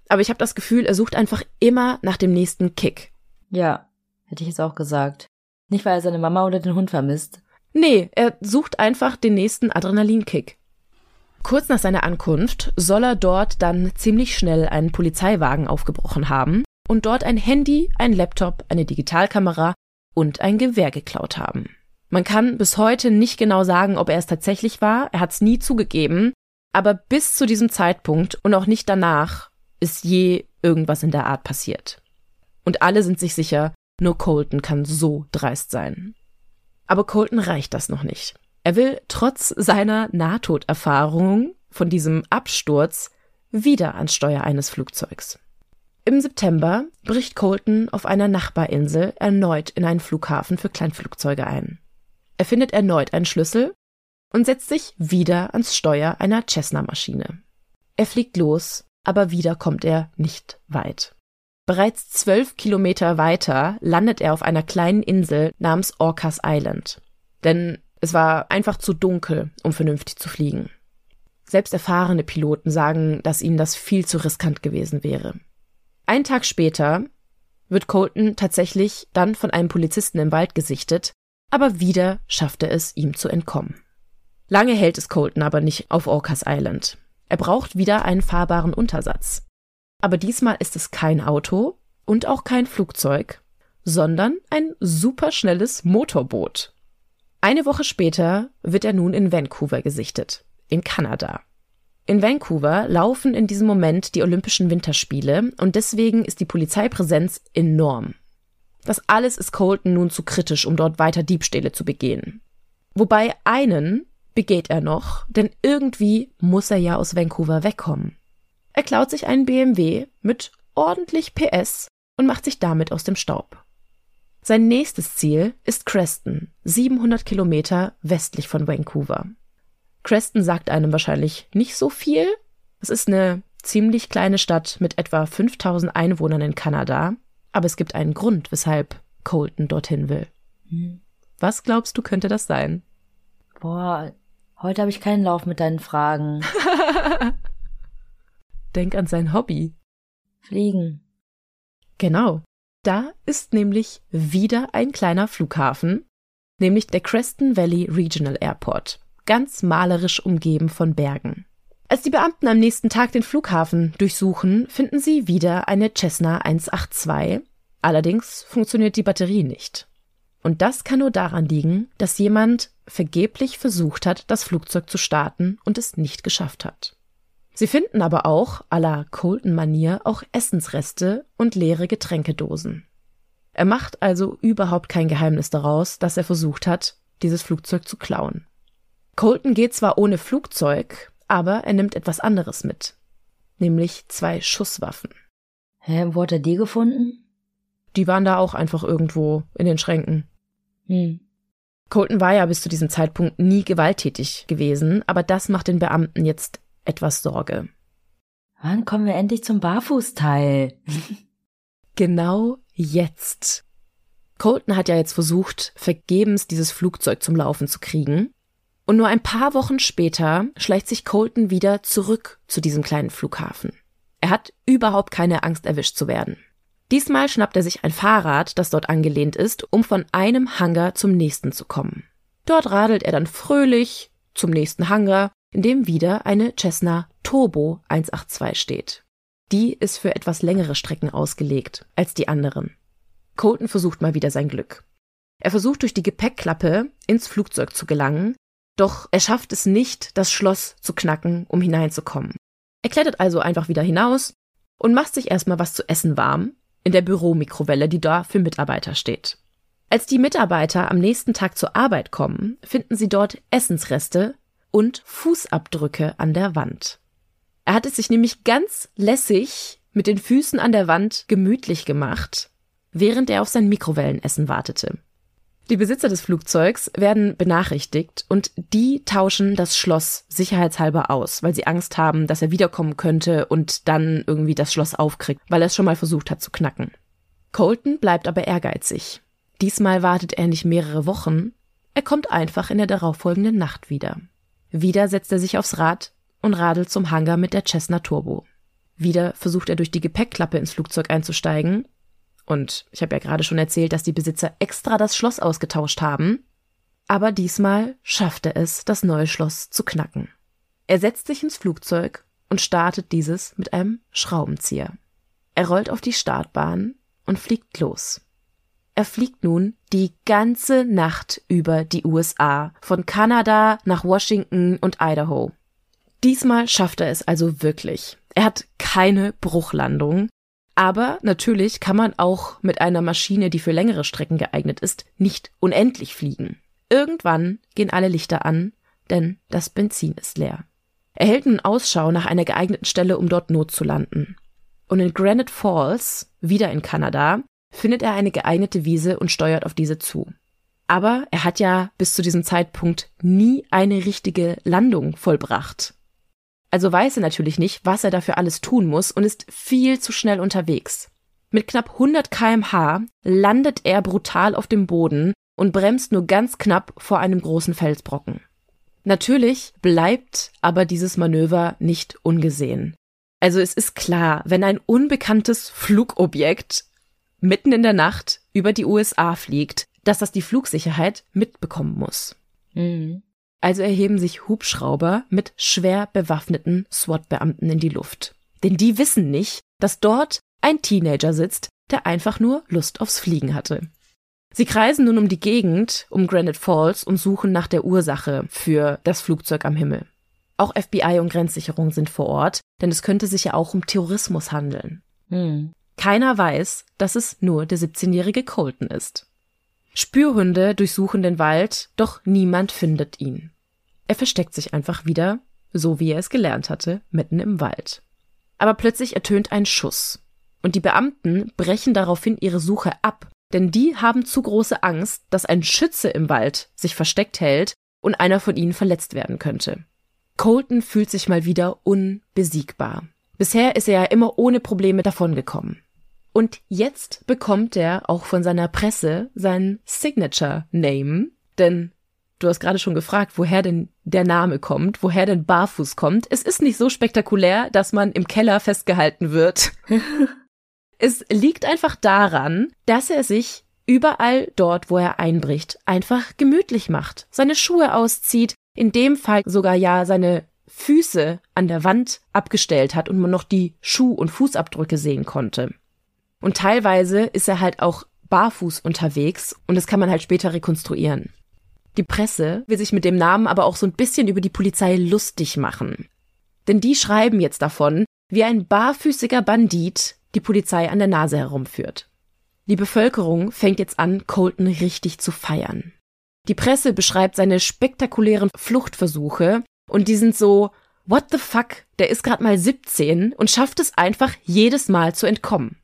Aber ich habe das Gefühl, er sucht einfach immer nach dem nächsten Kick. Ja, hätte ich jetzt auch gesagt. Nicht, weil er seine Mama oder den Hund vermisst. Nee, er sucht einfach den nächsten Adrenalinkick. Kurz nach seiner Ankunft soll er dort dann ziemlich schnell einen Polizeiwagen aufgebrochen haben und dort ein Handy, ein Laptop, eine Digitalkamera und ein Gewehr geklaut haben. Man kann bis heute nicht genau sagen, ob er es tatsächlich war. Er hat es nie zugegeben. Aber bis zu diesem Zeitpunkt und auch nicht danach ist je irgendwas in der Art passiert. Und alle sind sich sicher, nur Colton kann so dreist sein. Aber Colton reicht das noch nicht. Er will trotz seiner Nahtoderfahrung von diesem Absturz wieder ans Steuer eines Flugzeugs. Im September bricht Colton auf einer Nachbarinsel erneut in einen Flughafen für Kleinflugzeuge ein. Er findet erneut einen Schlüssel und setzt sich wieder ans Steuer einer Cessna-Maschine. Er fliegt los, aber wieder kommt er nicht weit. Bereits zwölf Kilometer weiter landet er auf einer kleinen Insel namens Orcas Island. Denn es war einfach zu dunkel, um vernünftig zu fliegen. Selbst erfahrene Piloten sagen, dass ihnen das viel zu riskant gewesen wäre. Ein Tag später wird Colton tatsächlich dann von einem Polizisten im Wald gesichtet aber wieder schafft er es, ihm zu entkommen. Lange hält es Colton aber nicht auf Orcas Island. Er braucht wieder einen fahrbaren Untersatz. Aber diesmal ist es kein Auto und auch kein Flugzeug, sondern ein superschnelles Motorboot. Eine Woche später wird er nun in Vancouver gesichtet, in Kanada. In Vancouver laufen in diesem Moment die Olympischen Winterspiele und deswegen ist die Polizeipräsenz enorm. Das alles ist Colton nun zu kritisch, um dort weiter Diebstähle zu begehen. Wobei einen begeht er noch, denn irgendwie muss er ja aus Vancouver wegkommen. Er klaut sich einen BMW mit ordentlich PS und macht sich damit aus dem Staub. Sein nächstes Ziel ist Creston, 700 Kilometer westlich von Vancouver. Creston sagt einem wahrscheinlich nicht so viel. Es ist eine ziemlich kleine Stadt mit etwa 5000 Einwohnern in Kanada aber es gibt einen Grund, weshalb Colton dorthin will. Hm. Was glaubst du, könnte das sein? Boah, heute habe ich keinen Lauf mit deinen Fragen. Denk an sein Hobby. Fliegen. Genau. Da ist nämlich wieder ein kleiner Flughafen, nämlich der Creston Valley Regional Airport, ganz malerisch umgeben von Bergen. Als die Beamten am nächsten Tag den Flughafen durchsuchen, finden sie wieder eine Cessna 182. Allerdings funktioniert die Batterie nicht. Und das kann nur daran liegen, dass jemand vergeblich versucht hat, das Flugzeug zu starten und es nicht geschafft hat. Sie finden aber auch, à la Colton-Manier, auch Essensreste und leere Getränkedosen. Er macht also überhaupt kein Geheimnis daraus, dass er versucht hat, dieses Flugzeug zu klauen. Colton geht zwar ohne Flugzeug, aber er nimmt etwas anderes mit, nämlich zwei Schusswaffen. Hä, wo hat er die gefunden? Die waren da auch einfach irgendwo in den Schränken. Hm. Colton war ja bis zu diesem Zeitpunkt nie gewalttätig gewesen, aber das macht den Beamten jetzt etwas Sorge. Wann kommen wir endlich zum Barfußteil? genau jetzt. Colton hat ja jetzt versucht, vergebens dieses Flugzeug zum Laufen zu kriegen. Und nur ein paar Wochen später schleicht sich Colton wieder zurück zu diesem kleinen Flughafen. Er hat überhaupt keine Angst, erwischt zu werden. Diesmal schnappt er sich ein Fahrrad, das dort angelehnt ist, um von einem Hangar zum nächsten zu kommen. Dort radelt er dann fröhlich zum nächsten Hangar, in dem wieder eine Cessna Turbo 182 steht. Die ist für etwas längere Strecken ausgelegt als die anderen. Colton versucht mal wieder sein Glück. Er versucht durch die Gepäckklappe ins Flugzeug zu gelangen, doch er schafft es nicht, das Schloss zu knacken, um hineinzukommen. Er klettert also einfach wieder hinaus und macht sich erstmal was zu essen warm in der Büromikrowelle, die da für Mitarbeiter steht. Als die Mitarbeiter am nächsten Tag zur Arbeit kommen, finden sie dort Essensreste und Fußabdrücke an der Wand. Er hat es sich nämlich ganz lässig mit den Füßen an der Wand gemütlich gemacht, während er auf sein Mikrowellenessen wartete. Die Besitzer des Flugzeugs werden benachrichtigt und die tauschen das Schloss sicherheitshalber aus, weil sie Angst haben, dass er wiederkommen könnte und dann irgendwie das Schloss aufkriegt, weil er es schon mal versucht hat zu knacken. Colton bleibt aber ehrgeizig. Diesmal wartet er nicht mehrere Wochen, er kommt einfach in der darauffolgenden Nacht wieder. Wieder setzt er sich aufs Rad und radelt zum Hangar mit der Cessna Turbo. Wieder versucht er durch die Gepäckklappe ins Flugzeug einzusteigen, und ich habe ja gerade schon erzählt, dass die Besitzer extra das Schloss ausgetauscht haben. Aber diesmal schafft er es, das neue Schloss zu knacken. Er setzt sich ins Flugzeug und startet dieses mit einem Schraubenzieher. Er rollt auf die Startbahn und fliegt los. Er fliegt nun die ganze Nacht über die USA, von Kanada nach Washington und Idaho. Diesmal schafft er es also wirklich. Er hat keine Bruchlandung, aber natürlich kann man auch mit einer Maschine, die für längere Strecken geeignet ist, nicht unendlich fliegen. Irgendwann gehen alle Lichter an, denn das Benzin ist leer. Er hält nun Ausschau nach einer geeigneten Stelle, um dort Not zu landen. Und in Granite Falls, wieder in Kanada, findet er eine geeignete Wiese und steuert auf diese zu. Aber er hat ja bis zu diesem Zeitpunkt nie eine richtige Landung vollbracht. Also weiß er natürlich nicht, was er dafür alles tun muss und ist viel zu schnell unterwegs. Mit knapp 100 kmh landet er brutal auf dem Boden und bremst nur ganz knapp vor einem großen Felsbrocken. Natürlich bleibt aber dieses Manöver nicht ungesehen. Also es ist klar, wenn ein unbekanntes Flugobjekt mitten in der Nacht über die USA fliegt, dass das die Flugsicherheit mitbekommen muss. Mhm. Also erheben sich Hubschrauber mit schwer bewaffneten SWAT-Beamten in die Luft. Denn die wissen nicht, dass dort ein Teenager sitzt, der einfach nur Lust aufs Fliegen hatte. Sie kreisen nun um die Gegend, um Granite Falls und suchen nach der Ursache für das Flugzeug am Himmel. Auch FBI und Grenzsicherung sind vor Ort, denn es könnte sich ja auch um Terrorismus handeln. Hm. Keiner weiß, dass es nur der 17-jährige Colton ist. Spürhunde durchsuchen den Wald, doch niemand findet ihn. Er versteckt sich einfach wieder, so wie er es gelernt hatte, mitten im Wald. Aber plötzlich ertönt ein Schuss. Und die Beamten brechen daraufhin ihre Suche ab, denn die haben zu große Angst, dass ein Schütze im Wald sich versteckt hält und einer von ihnen verletzt werden könnte. Colton fühlt sich mal wieder unbesiegbar. Bisher ist er ja immer ohne Probleme davongekommen. Und jetzt bekommt er auch von seiner Presse seinen Signature Name, denn du hast gerade schon gefragt, woher denn der Name kommt, woher denn Barfuß kommt. Es ist nicht so spektakulär, dass man im Keller festgehalten wird. es liegt einfach daran, dass er sich überall dort, wo er einbricht, einfach gemütlich macht, seine Schuhe auszieht, in dem Fall sogar ja seine Füße an der Wand abgestellt hat und man noch die Schuh- und Fußabdrücke sehen konnte. Und teilweise ist er halt auch barfuß unterwegs und das kann man halt später rekonstruieren. Die Presse will sich mit dem Namen aber auch so ein bisschen über die Polizei lustig machen. Denn die schreiben jetzt davon, wie ein barfüßiger Bandit die Polizei an der Nase herumführt. Die Bevölkerung fängt jetzt an, Colton richtig zu feiern. Die Presse beschreibt seine spektakulären Fluchtversuche und die sind so what the fuck, der ist gerade mal 17 und schafft es einfach jedes Mal zu entkommen.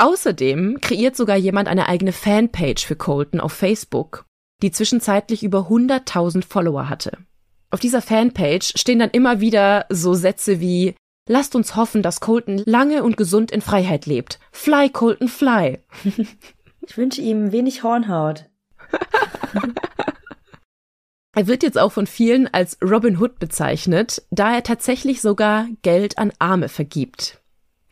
Außerdem kreiert sogar jemand eine eigene Fanpage für Colton auf Facebook, die zwischenzeitlich über 100.000 Follower hatte. Auf dieser Fanpage stehen dann immer wieder so Sätze wie Lasst uns hoffen, dass Colton lange und gesund in Freiheit lebt. Fly, Colton, fly. Ich wünsche ihm wenig Hornhaut. er wird jetzt auch von vielen als Robin Hood bezeichnet, da er tatsächlich sogar Geld an Arme vergibt.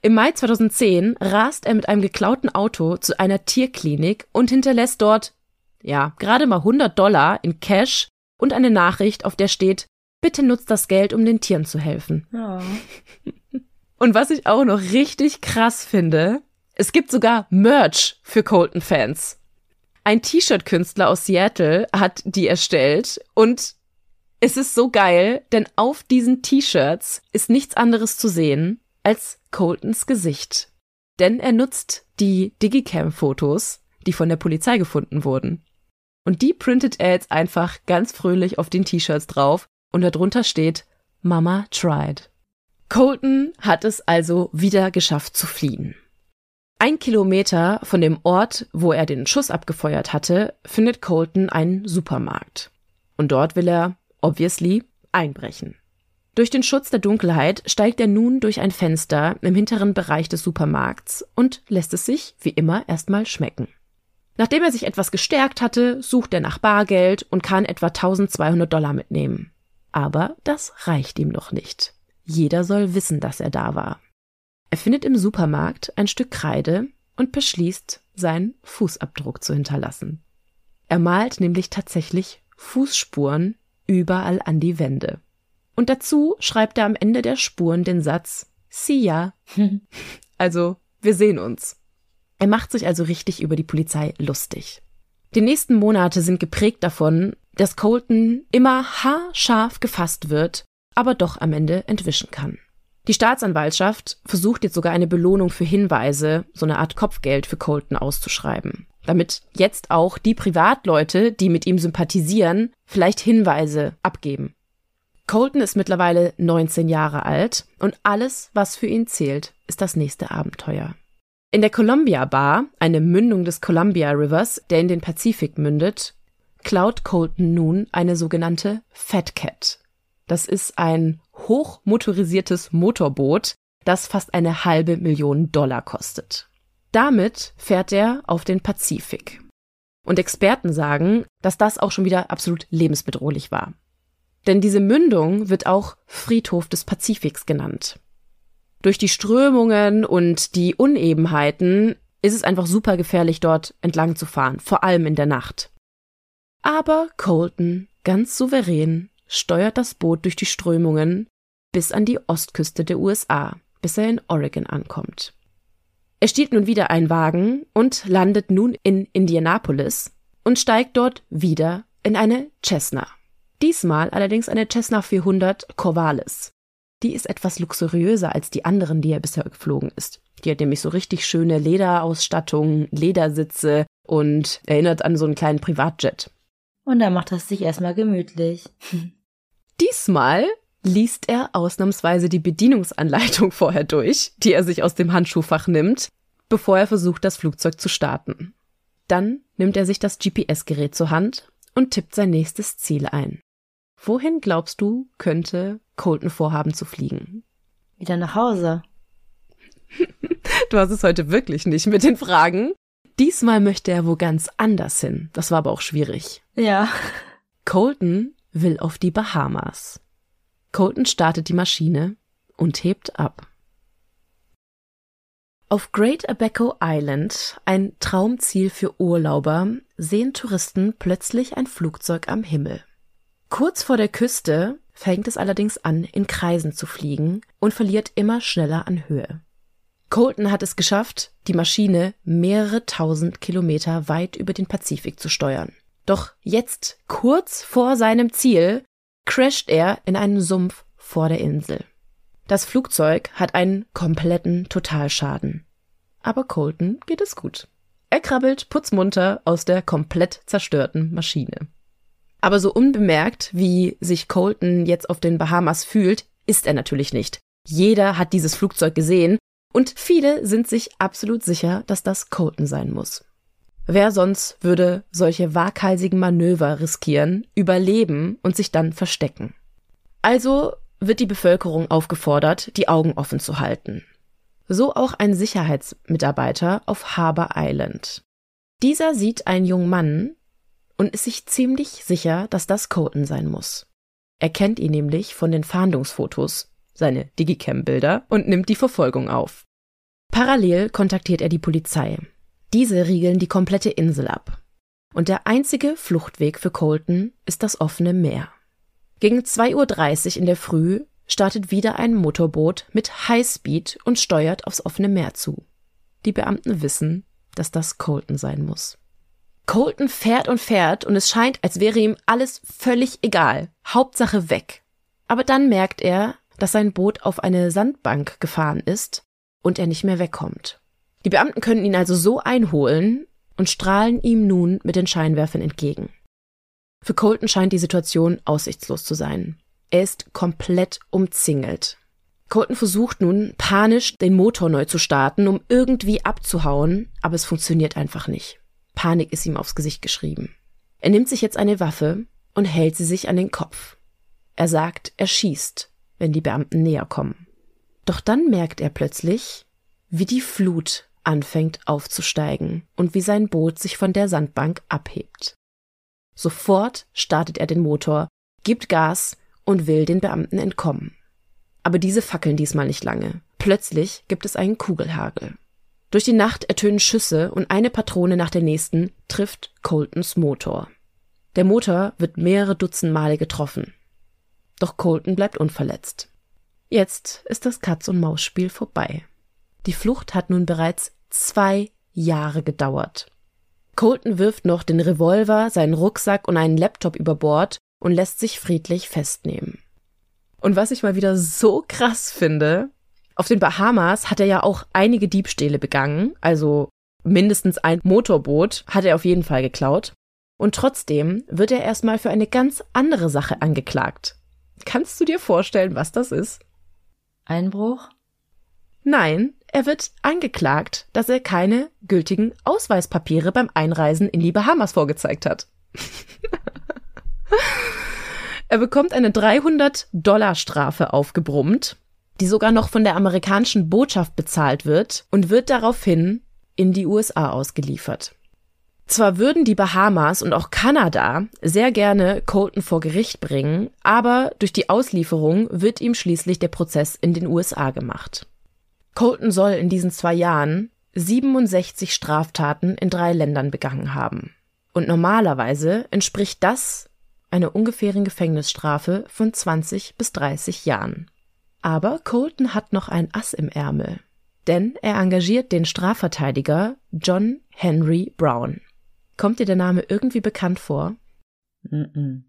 Im Mai 2010 rast er mit einem geklauten Auto zu einer Tierklinik und hinterlässt dort, ja, gerade mal 100 Dollar in Cash und eine Nachricht, auf der steht, bitte nutzt das Geld, um den Tieren zu helfen. Oh. Und was ich auch noch richtig krass finde, es gibt sogar Merch für Colton-Fans. Ein T-Shirt-Künstler aus Seattle hat die erstellt und es ist so geil, denn auf diesen T-Shirts ist nichts anderes zu sehen als Coltons Gesicht. Denn er nutzt die Digicam-Fotos, die von der Polizei gefunden wurden. Und die printet er jetzt einfach ganz fröhlich auf den T-Shirts drauf und darunter steht Mama tried. Colton hat es also wieder geschafft zu fliehen. Ein Kilometer von dem Ort, wo er den Schuss abgefeuert hatte, findet Colton einen Supermarkt. Und dort will er, obviously, einbrechen. Durch den Schutz der Dunkelheit steigt er nun durch ein Fenster im hinteren Bereich des Supermarkts und lässt es sich, wie immer, erstmal schmecken. Nachdem er sich etwas gestärkt hatte, sucht er nach Bargeld und kann etwa 1200 Dollar mitnehmen. Aber das reicht ihm noch nicht. Jeder soll wissen, dass er da war. Er findet im Supermarkt ein Stück Kreide und beschließt, seinen Fußabdruck zu hinterlassen. Er malt nämlich tatsächlich Fußspuren überall an die Wände. Und dazu schreibt er am Ende der Spuren den Satz See ya. also, wir sehen uns. Er macht sich also richtig über die Polizei lustig. Die nächsten Monate sind geprägt davon, dass Colton immer haarscharf gefasst wird, aber doch am Ende entwischen kann. Die Staatsanwaltschaft versucht jetzt sogar eine Belohnung für Hinweise, so eine Art Kopfgeld für Colton auszuschreiben, damit jetzt auch die Privatleute, die mit ihm sympathisieren, vielleicht Hinweise abgeben. Colton ist mittlerweile 19 Jahre alt und alles, was für ihn zählt, ist das nächste Abenteuer. In der Columbia Bar, eine Mündung des Columbia Rivers, der in den Pazifik mündet, klaut Colton nun eine sogenannte Fat Cat. Das ist ein hochmotorisiertes Motorboot, das fast eine halbe Million Dollar kostet. Damit fährt er auf den Pazifik. Und Experten sagen, dass das auch schon wieder absolut lebensbedrohlich war. Denn diese Mündung wird auch Friedhof des Pazifiks genannt. Durch die Strömungen und die Unebenheiten ist es einfach super gefährlich, dort entlang zu fahren, vor allem in der Nacht. Aber Colton, ganz souverän, steuert das Boot durch die Strömungen bis an die Ostküste der USA, bis er in Oregon ankommt. Er stiehlt nun wieder einen Wagen und landet nun in Indianapolis und steigt dort wieder in eine Cessna. Diesmal allerdings eine Cessna 400 Corvallis. Die ist etwas luxuriöser als die anderen, die er bisher geflogen ist. Die hat nämlich so richtig schöne Lederausstattung, Ledersitze und erinnert an so einen kleinen Privatjet. Und da macht er sich erstmal gemütlich. Diesmal liest er ausnahmsweise die Bedienungsanleitung vorher durch, die er sich aus dem Handschuhfach nimmt, bevor er versucht, das Flugzeug zu starten. Dann nimmt er sich das GPS-Gerät zur Hand und tippt sein nächstes Ziel ein. Wohin glaubst du, könnte Colton vorhaben zu fliegen? Wieder nach Hause. du hast es heute wirklich nicht mit den Fragen. Diesmal möchte er wo ganz anders hin. Das war aber auch schwierig. Ja. Colton will auf die Bahamas. Colton startet die Maschine und hebt ab. Auf Great Abaco Island, ein Traumziel für Urlauber, sehen Touristen plötzlich ein Flugzeug am Himmel. Kurz vor der Küste fängt es allerdings an, in Kreisen zu fliegen und verliert immer schneller an Höhe. Colton hat es geschafft, die Maschine mehrere tausend Kilometer weit über den Pazifik zu steuern. Doch jetzt, kurz vor seinem Ziel, crasht er in einen Sumpf vor der Insel. Das Flugzeug hat einen kompletten Totalschaden. Aber Colton geht es gut. Er krabbelt putzmunter aus der komplett zerstörten Maschine. Aber so unbemerkt, wie sich Colton jetzt auf den Bahamas fühlt, ist er natürlich nicht. Jeder hat dieses Flugzeug gesehen und viele sind sich absolut sicher, dass das Colton sein muss. Wer sonst würde solche waghalsigen Manöver riskieren, überleben und sich dann verstecken? Also wird die Bevölkerung aufgefordert, die Augen offen zu halten. So auch ein Sicherheitsmitarbeiter auf Harbour Island. Dieser sieht einen jungen Mann und ist sich ziemlich sicher, dass das Colton sein muss. Er kennt ihn nämlich von den Fahndungsfotos, seine Digicam-Bilder und nimmt die Verfolgung auf. Parallel kontaktiert er die Polizei. Diese riegeln die komplette Insel ab. Und der einzige Fluchtweg für Colton ist das offene Meer. Gegen 2.30 Uhr in der Früh startet wieder ein Motorboot mit Highspeed und steuert aufs offene Meer zu. Die Beamten wissen, dass das Colton sein muss. Colton fährt und fährt und es scheint, als wäre ihm alles völlig egal. Hauptsache weg. Aber dann merkt er, dass sein Boot auf eine Sandbank gefahren ist und er nicht mehr wegkommt. Die Beamten können ihn also so einholen und strahlen ihm nun mit den Scheinwerfern entgegen. Für Colton scheint die Situation aussichtslos zu sein. Er ist komplett umzingelt. Colton versucht nun panisch den Motor neu zu starten, um irgendwie abzuhauen, aber es funktioniert einfach nicht. Panik ist ihm aufs Gesicht geschrieben. Er nimmt sich jetzt eine Waffe und hält sie sich an den Kopf. Er sagt, er schießt, wenn die Beamten näher kommen. Doch dann merkt er plötzlich, wie die Flut anfängt aufzusteigen und wie sein Boot sich von der Sandbank abhebt. Sofort startet er den Motor, gibt Gas und will den Beamten entkommen. Aber diese fackeln diesmal nicht lange. Plötzlich gibt es einen Kugelhagel. Durch die Nacht ertönen Schüsse und eine Patrone nach der nächsten trifft Coltons Motor. Der Motor wird mehrere Dutzend Male getroffen. Doch Colton bleibt unverletzt. Jetzt ist das Katz-und-Maus-Spiel vorbei. Die Flucht hat nun bereits zwei Jahre gedauert. Colton wirft noch den Revolver, seinen Rucksack und einen Laptop über Bord und lässt sich friedlich festnehmen. Und was ich mal wieder so krass finde, auf den Bahamas hat er ja auch einige Diebstähle begangen, also mindestens ein Motorboot hat er auf jeden Fall geklaut. Und trotzdem wird er erstmal für eine ganz andere Sache angeklagt. Kannst du dir vorstellen, was das ist? Einbruch? Nein, er wird angeklagt, dass er keine gültigen Ausweispapiere beim Einreisen in die Bahamas vorgezeigt hat. er bekommt eine 300 Dollar Strafe aufgebrummt, die sogar noch von der amerikanischen Botschaft bezahlt wird und wird daraufhin in die USA ausgeliefert. Zwar würden die Bahamas und auch Kanada sehr gerne Colton vor Gericht bringen, aber durch die Auslieferung wird ihm schließlich der Prozess in den USA gemacht. Colton soll in diesen zwei Jahren 67 Straftaten in drei Ländern begangen haben. Und normalerweise entspricht das einer ungefähren Gefängnisstrafe von 20 bis 30 Jahren. Aber Colton hat noch ein Ass im Ärmel. Denn er engagiert den Strafverteidiger John Henry Brown. Kommt dir der Name irgendwie bekannt vor? Mm.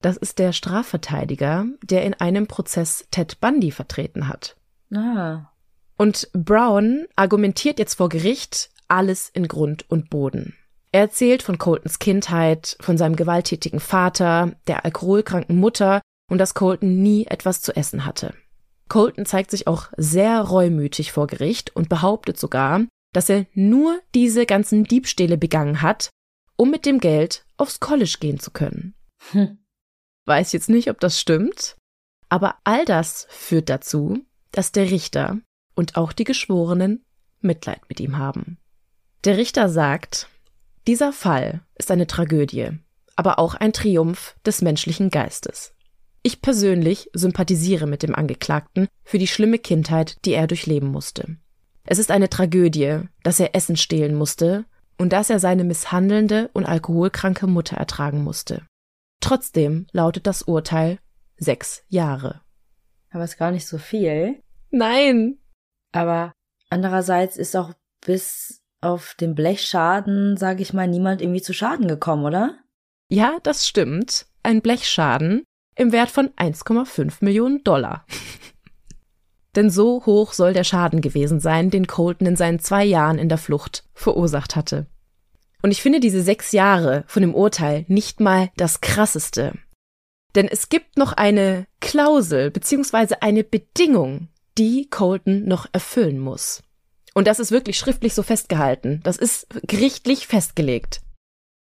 Das ist der Strafverteidiger, der in einem Prozess Ted Bundy vertreten hat. Ah. Und Brown argumentiert jetzt vor Gericht alles in Grund und Boden. Er erzählt von Coltons Kindheit, von seinem gewalttätigen Vater, der alkoholkranken Mutter und dass Colton nie etwas zu essen hatte. Colton zeigt sich auch sehr reumütig vor Gericht und behauptet sogar, dass er nur diese ganzen Diebstähle begangen hat, um mit dem Geld aufs College gehen zu können. Hm. Weiß jetzt nicht, ob das stimmt, aber all das führt dazu, dass der Richter und auch die Geschworenen Mitleid mit ihm haben. Der Richter sagt, dieser Fall ist eine Tragödie, aber auch ein Triumph des menschlichen Geistes. Ich persönlich sympathisiere mit dem Angeklagten für die schlimme Kindheit, die er durchleben musste. Es ist eine Tragödie, dass er Essen stehlen musste und dass er seine misshandelnde und alkoholkranke Mutter ertragen musste. Trotzdem lautet das Urteil sechs Jahre. Aber ist gar nicht so viel. Nein, Aber andererseits ist auch bis auf den Blechschaden, sage ich mal, niemand irgendwie zu Schaden gekommen, oder? Ja, das stimmt. Ein Blechschaden im Wert von 1,5 Millionen Dollar. Denn so hoch soll der Schaden gewesen sein, den Colton in seinen zwei Jahren in der Flucht verursacht hatte. Und ich finde diese sechs Jahre von dem Urteil nicht mal das krasseste. Denn es gibt noch eine Klausel beziehungsweise eine Bedingung, die Colton noch erfüllen muss. Und das ist wirklich schriftlich so festgehalten. Das ist gerichtlich festgelegt.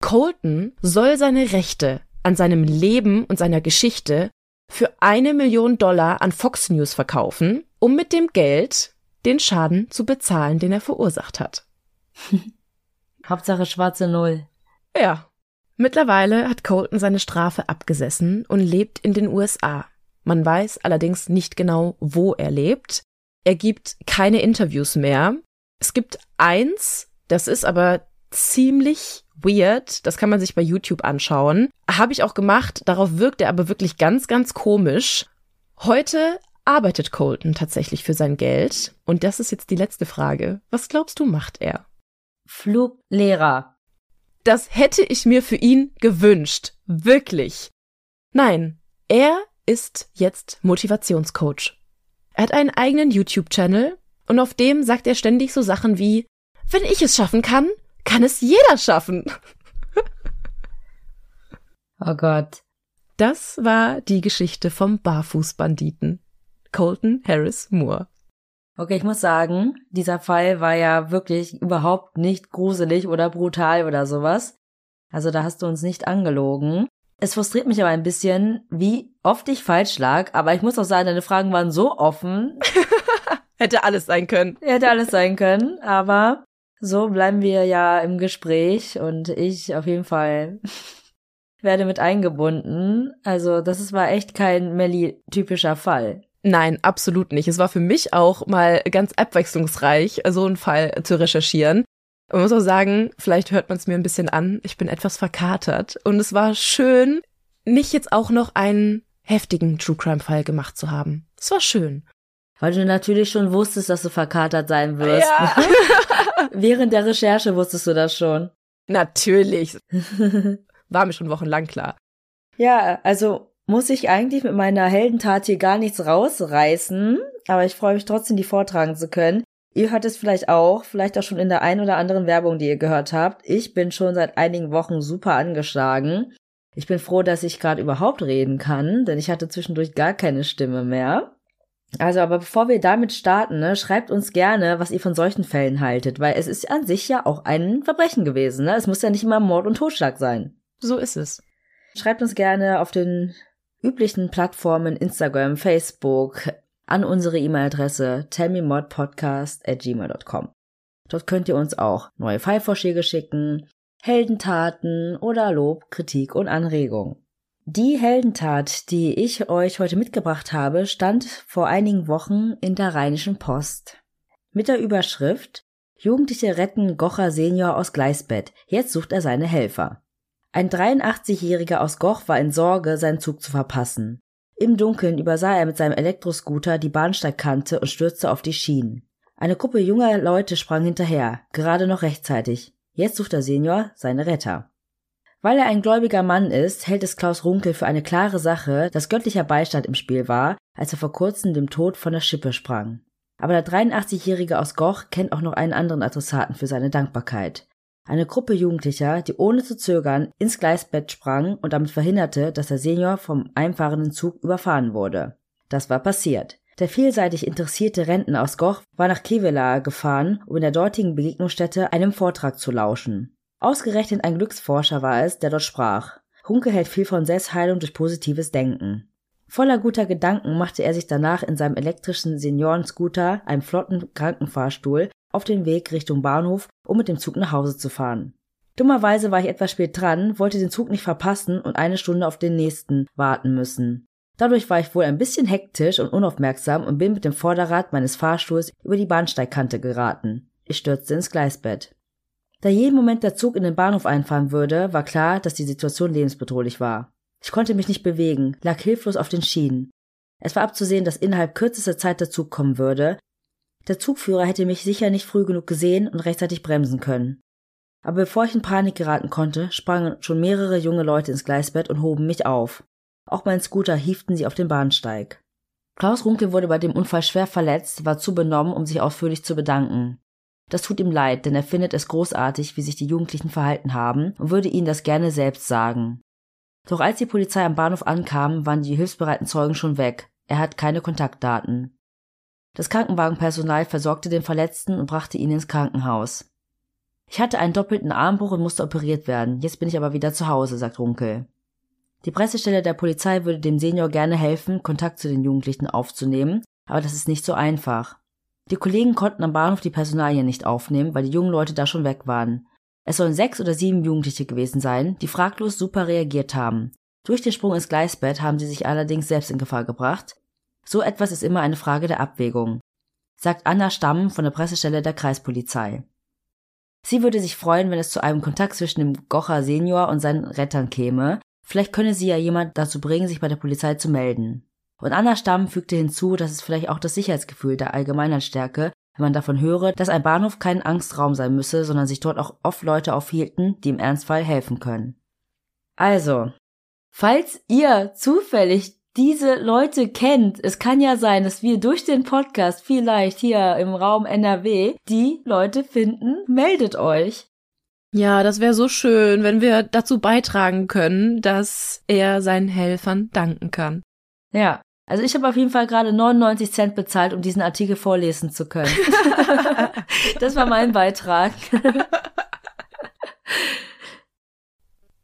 Colton soll seine Rechte an seinem Leben und seiner Geschichte für eine Million Dollar an Fox News verkaufen, um mit dem Geld den Schaden zu bezahlen, den er verursacht hat. Hauptsache schwarze Null. Ja. Mittlerweile hat Colton seine Strafe abgesessen und lebt in den USA. Man weiß allerdings nicht genau, wo er lebt. Er gibt keine Interviews mehr. Es gibt eins, das ist aber ziemlich weird. Das kann man sich bei YouTube anschauen. Habe ich auch gemacht. Darauf wirkt er aber wirklich ganz, ganz komisch. Heute arbeitet Colton tatsächlich für sein Geld. Und das ist jetzt die letzte Frage. Was glaubst du, macht er? Fluglehrer. Das hätte ich mir für ihn gewünscht. Wirklich. Nein, er ist jetzt Motivationscoach. Er hat einen eigenen YouTube-Channel und auf dem sagt er ständig so Sachen wie, wenn ich es schaffen kann, kann es jeder schaffen. oh Gott. Das war die Geschichte vom Barfußbanditen. Colton Harris Moore. Okay, ich muss sagen, dieser Fall war ja wirklich überhaupt nicht gruselig oder brutal oder sowas. Also da hast du uns nicht angelogen. Es frustriert mich aber ein bisschen, wie oft ich falsch lag, aber ich muss auch sagen, deine Fragen waren so offen. Hätte alles sein können. Hätte alles sein können, aber so bleiben wir ja im Gespräch und ich auf jeden Fall werde mit eingebunden. Also das war echt kein Melly-typischer Fall. Nein, absolut nicht. Es war für mich auch mal ganz abwechslungsreich, so einen Fall zu recherchieren. Man muss auch sagen, vielleicht hört man es mir ein bisschen an, ich bin etwas verkatert. Und es war schön, nicht jetzt auch noch einen heftigen True Crime-Fall gemacht zu haben. Es war schön. Weil du natürlich schon wusstest, dass du verkatert sein wirst. Ja. Während der Recherche wusstest du das schon. Natürlich. War mir schon wochenlang klar. Ja, also muss ich eigentlich mit meiner Heldentat hier gar nichts rausreißen, aber ich freue mich trotzdem, die vortragen zu können. Ihr hört es vielleicht auch, vielleicht auch schon in der ein oder anderen Werbung, die ihr gehört habt. Ich bin schon seit einigen Wochen super angeschlagen. Ich bin froh, dass ich gerade überhaupt reden kann, denn ich hatte zwischendurch gar keine Stimme mehr. Also, aber bevor wir damit starten, ne, schreibt uns gerne, was ihr von solchen Fällen haltet, weil es ist an sich ja auch ein Verbrechen gewesen. Ne? Es muss ja nicht immer Mord und Totschlag sein. So ist es. Schreibt uns gerne auf den üblichen Plattformen Instagram, Facebook an unsere E-Mail-Adresse tellmemodpodcast at gmail.com. Dort könnt ihr uns auch neue Fallvorschläge schicken, Heldentaten oder Lob, Kritik und Anregung. Die Heldentat, die ich euch heute mitgebracht habe, stand vor einigen Wochen in der Rheinischen Post. Mit der Überschrift Jugendliche retten Gocher Senior aus Gleisbett. Jetzt sucht er seine Helfer. Ein 83-Jähriger aus Goch war in Sorge, seinen Zug zu verpassen. Im Dunkeln übersah er mit seinem Elektroscooter die Bahnsteigkante und stürzte auf die Schienen. Eine Gruppe junger Leute sprang hinterher, gerade noch rechtzeitig. Jetzt sucht der Senior seine Retter. Weil er ein gläubiger Mann ist, hält es Klaus Runkel für eine klare Sache, dass göttlicher Beistand im Spiel war, als er vor kurzem dem Tod von der Schippe sprang. Aber der 83-Jährige aus Goch kennt auch noch einen anderen Adressaten für seine Dankbarkeit. Eine Gruppe Jugendlicher, die ohne zu zögern ins Gleisbett sprang und damit verhinderte, dass der Senior vom einfahrenden Zug überfahren wurde. Das war passiert. Der vielseitig interessierte Rentner aus Goch war nach Kevela gefahren, um in der dortigen Begegnungsstätte einem Vortrag zu lauschen. Ausgerechnet ein Glücksforscher war es, der dort sprach. Hunke hält viel von Selbstheilung durch positives Denken. Voller guter Gedanken machte er sich danach in seinem elektrischen Seniorenscooter, einem flotten Krankenfahrstuhl, auf den Weg Richtung Bahnhof, um mit dem Zug nach Hause zu fahren. Dummerweise war ich etwas spät dran, wollte den Zug nicht verpassen und eine Stunde auf den nächsten warten müssen. Dadurch war ich wohl ein bisschen hektisch und unaufmerksam und bin mit dem Vorderrad meines Fahrstuhls über die Bahnsteigkante geraten. Ich stürzte ins Gleisbett. Da jeden Moment der Zug in den Bahnhof einfahren würde, war klar, dass die Situation lebensbedrohlich war. Ich konnte mich nicht bewegen, lag hilflos auf den Schienen. Es war abzusehen, dass innerhalb kürzester Zeit der Zug kommen würde, der Zugführer hätte mich sicher nicht früh genug gesehen und rechtzeitig bremsen können. Aber bevor ich in Panik geraten konnte, sprangen schon mehrere junge Leute ins Gleisbett und hoben mich auf. Auch mein Scooter hieften sie auf den Bahnsteig. Klaus Runkel wurde bei dem Unfall schwer verletzt, war zu benommen, um sich ausführlich zu bedanken. Das tut ihm leid, denn er findet es großartig, wie sich die Jugendlichen verhalten haben und würde ihnen das gerne selbst sagen. Doch als die Polizei am Bahnhof ankam, waren die hilfsbereiten Zeugen schon weg. Er hat keine Kontaktdaten. Das Krankenwagenpersonal versorgte den Verletzten und brachte ihn ins Krankenhaus. Ich hatte einen doppelten Armbruch und musste operiert werden. Jetzt bin ich aber wieder zu Hause, sagt Runkel. Die Pressestelle der Polizei würde dem Senior gerne helfen, Kontakt zu den Jugendlichen aufzunehmen, aber das ist nicht so einfach. Die Kollegen konnten am Bahnhof die Personalien nicht aufnehmen, weil die jungen Leute da schon weg waren. Es sollen sechs oder sieben Jugendliche gewesen sein, die fraglos super reagiert haben. Durch den Sprung ins Gleisbett haben sie sich allerdings selbst in Gefahr gebracht. So etwas ist immer eine Frage der Abwägung, sagt Anna Stamm von der Pressestelle der Kreispolizei. Sie würde sich freuen, wenn es zu einem Kontakt zwischen dem Gocher Senior und seinen Rettern käme. Vielleicht könne sie ja jemand dazu bringen, sich bei der Polizei zu melden. Und Anna Stamm fügte hinzu, dass es vielleicht auch das Sicherheitsgefühl der Allgemeinheit stärke, wenn man davon höre, dass ein Bahnhof kein Angstraum sein müsse, sondern sich dort auch oft Leute aufhielten, die im Ernstfall helfen können. Also, falls ihr zufällig diese Leute kennt, es kann ja sein, dass wir durch den Podcast vielleicht hier im Raum NRW die Leute finden, meldet euch. Ja, das wäre so schön, wenn wir dazu beitragen können, dass er seinen Helfern danken kann. Ja, also ich habe auf jeden Fall gerade 99 Cent bezahlt, um diesen Artikel vorlesen zu können. das war mein Beitrag.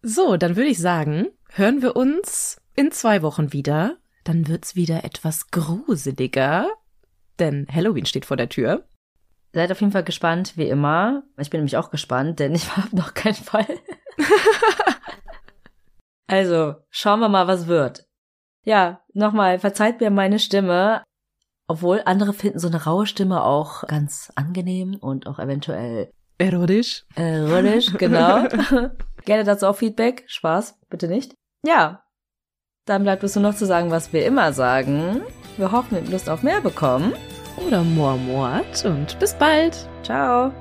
so, dann würde ich sagen, hören wir uns in zwei Wochen wieder. Dann wird's wieder etwas gruseliger, denn Halloween steht vor der Tür. Seid auf jeden Fall gespannt, wie immer. Ich bin nämlich auch gespannt, denn ich habe noch keinen Fall. also, schauen wir mal, was wird. Ja, nochmal, verzeiht mir meine Stimme. Obwohl andere finden so eine raue Stimme auch ganz angenehm und auch eventuell erotisch. Erotisch, genau. Gerne dazu auch Feedback. Spaß, bitte nicht. Ja, dann bleibt es nur noch zu sagen, was wir immer sagen. Wir hoffen, ihr habt Lust auf mehr bekommen. Oder Mormort und bis bald. Ciao.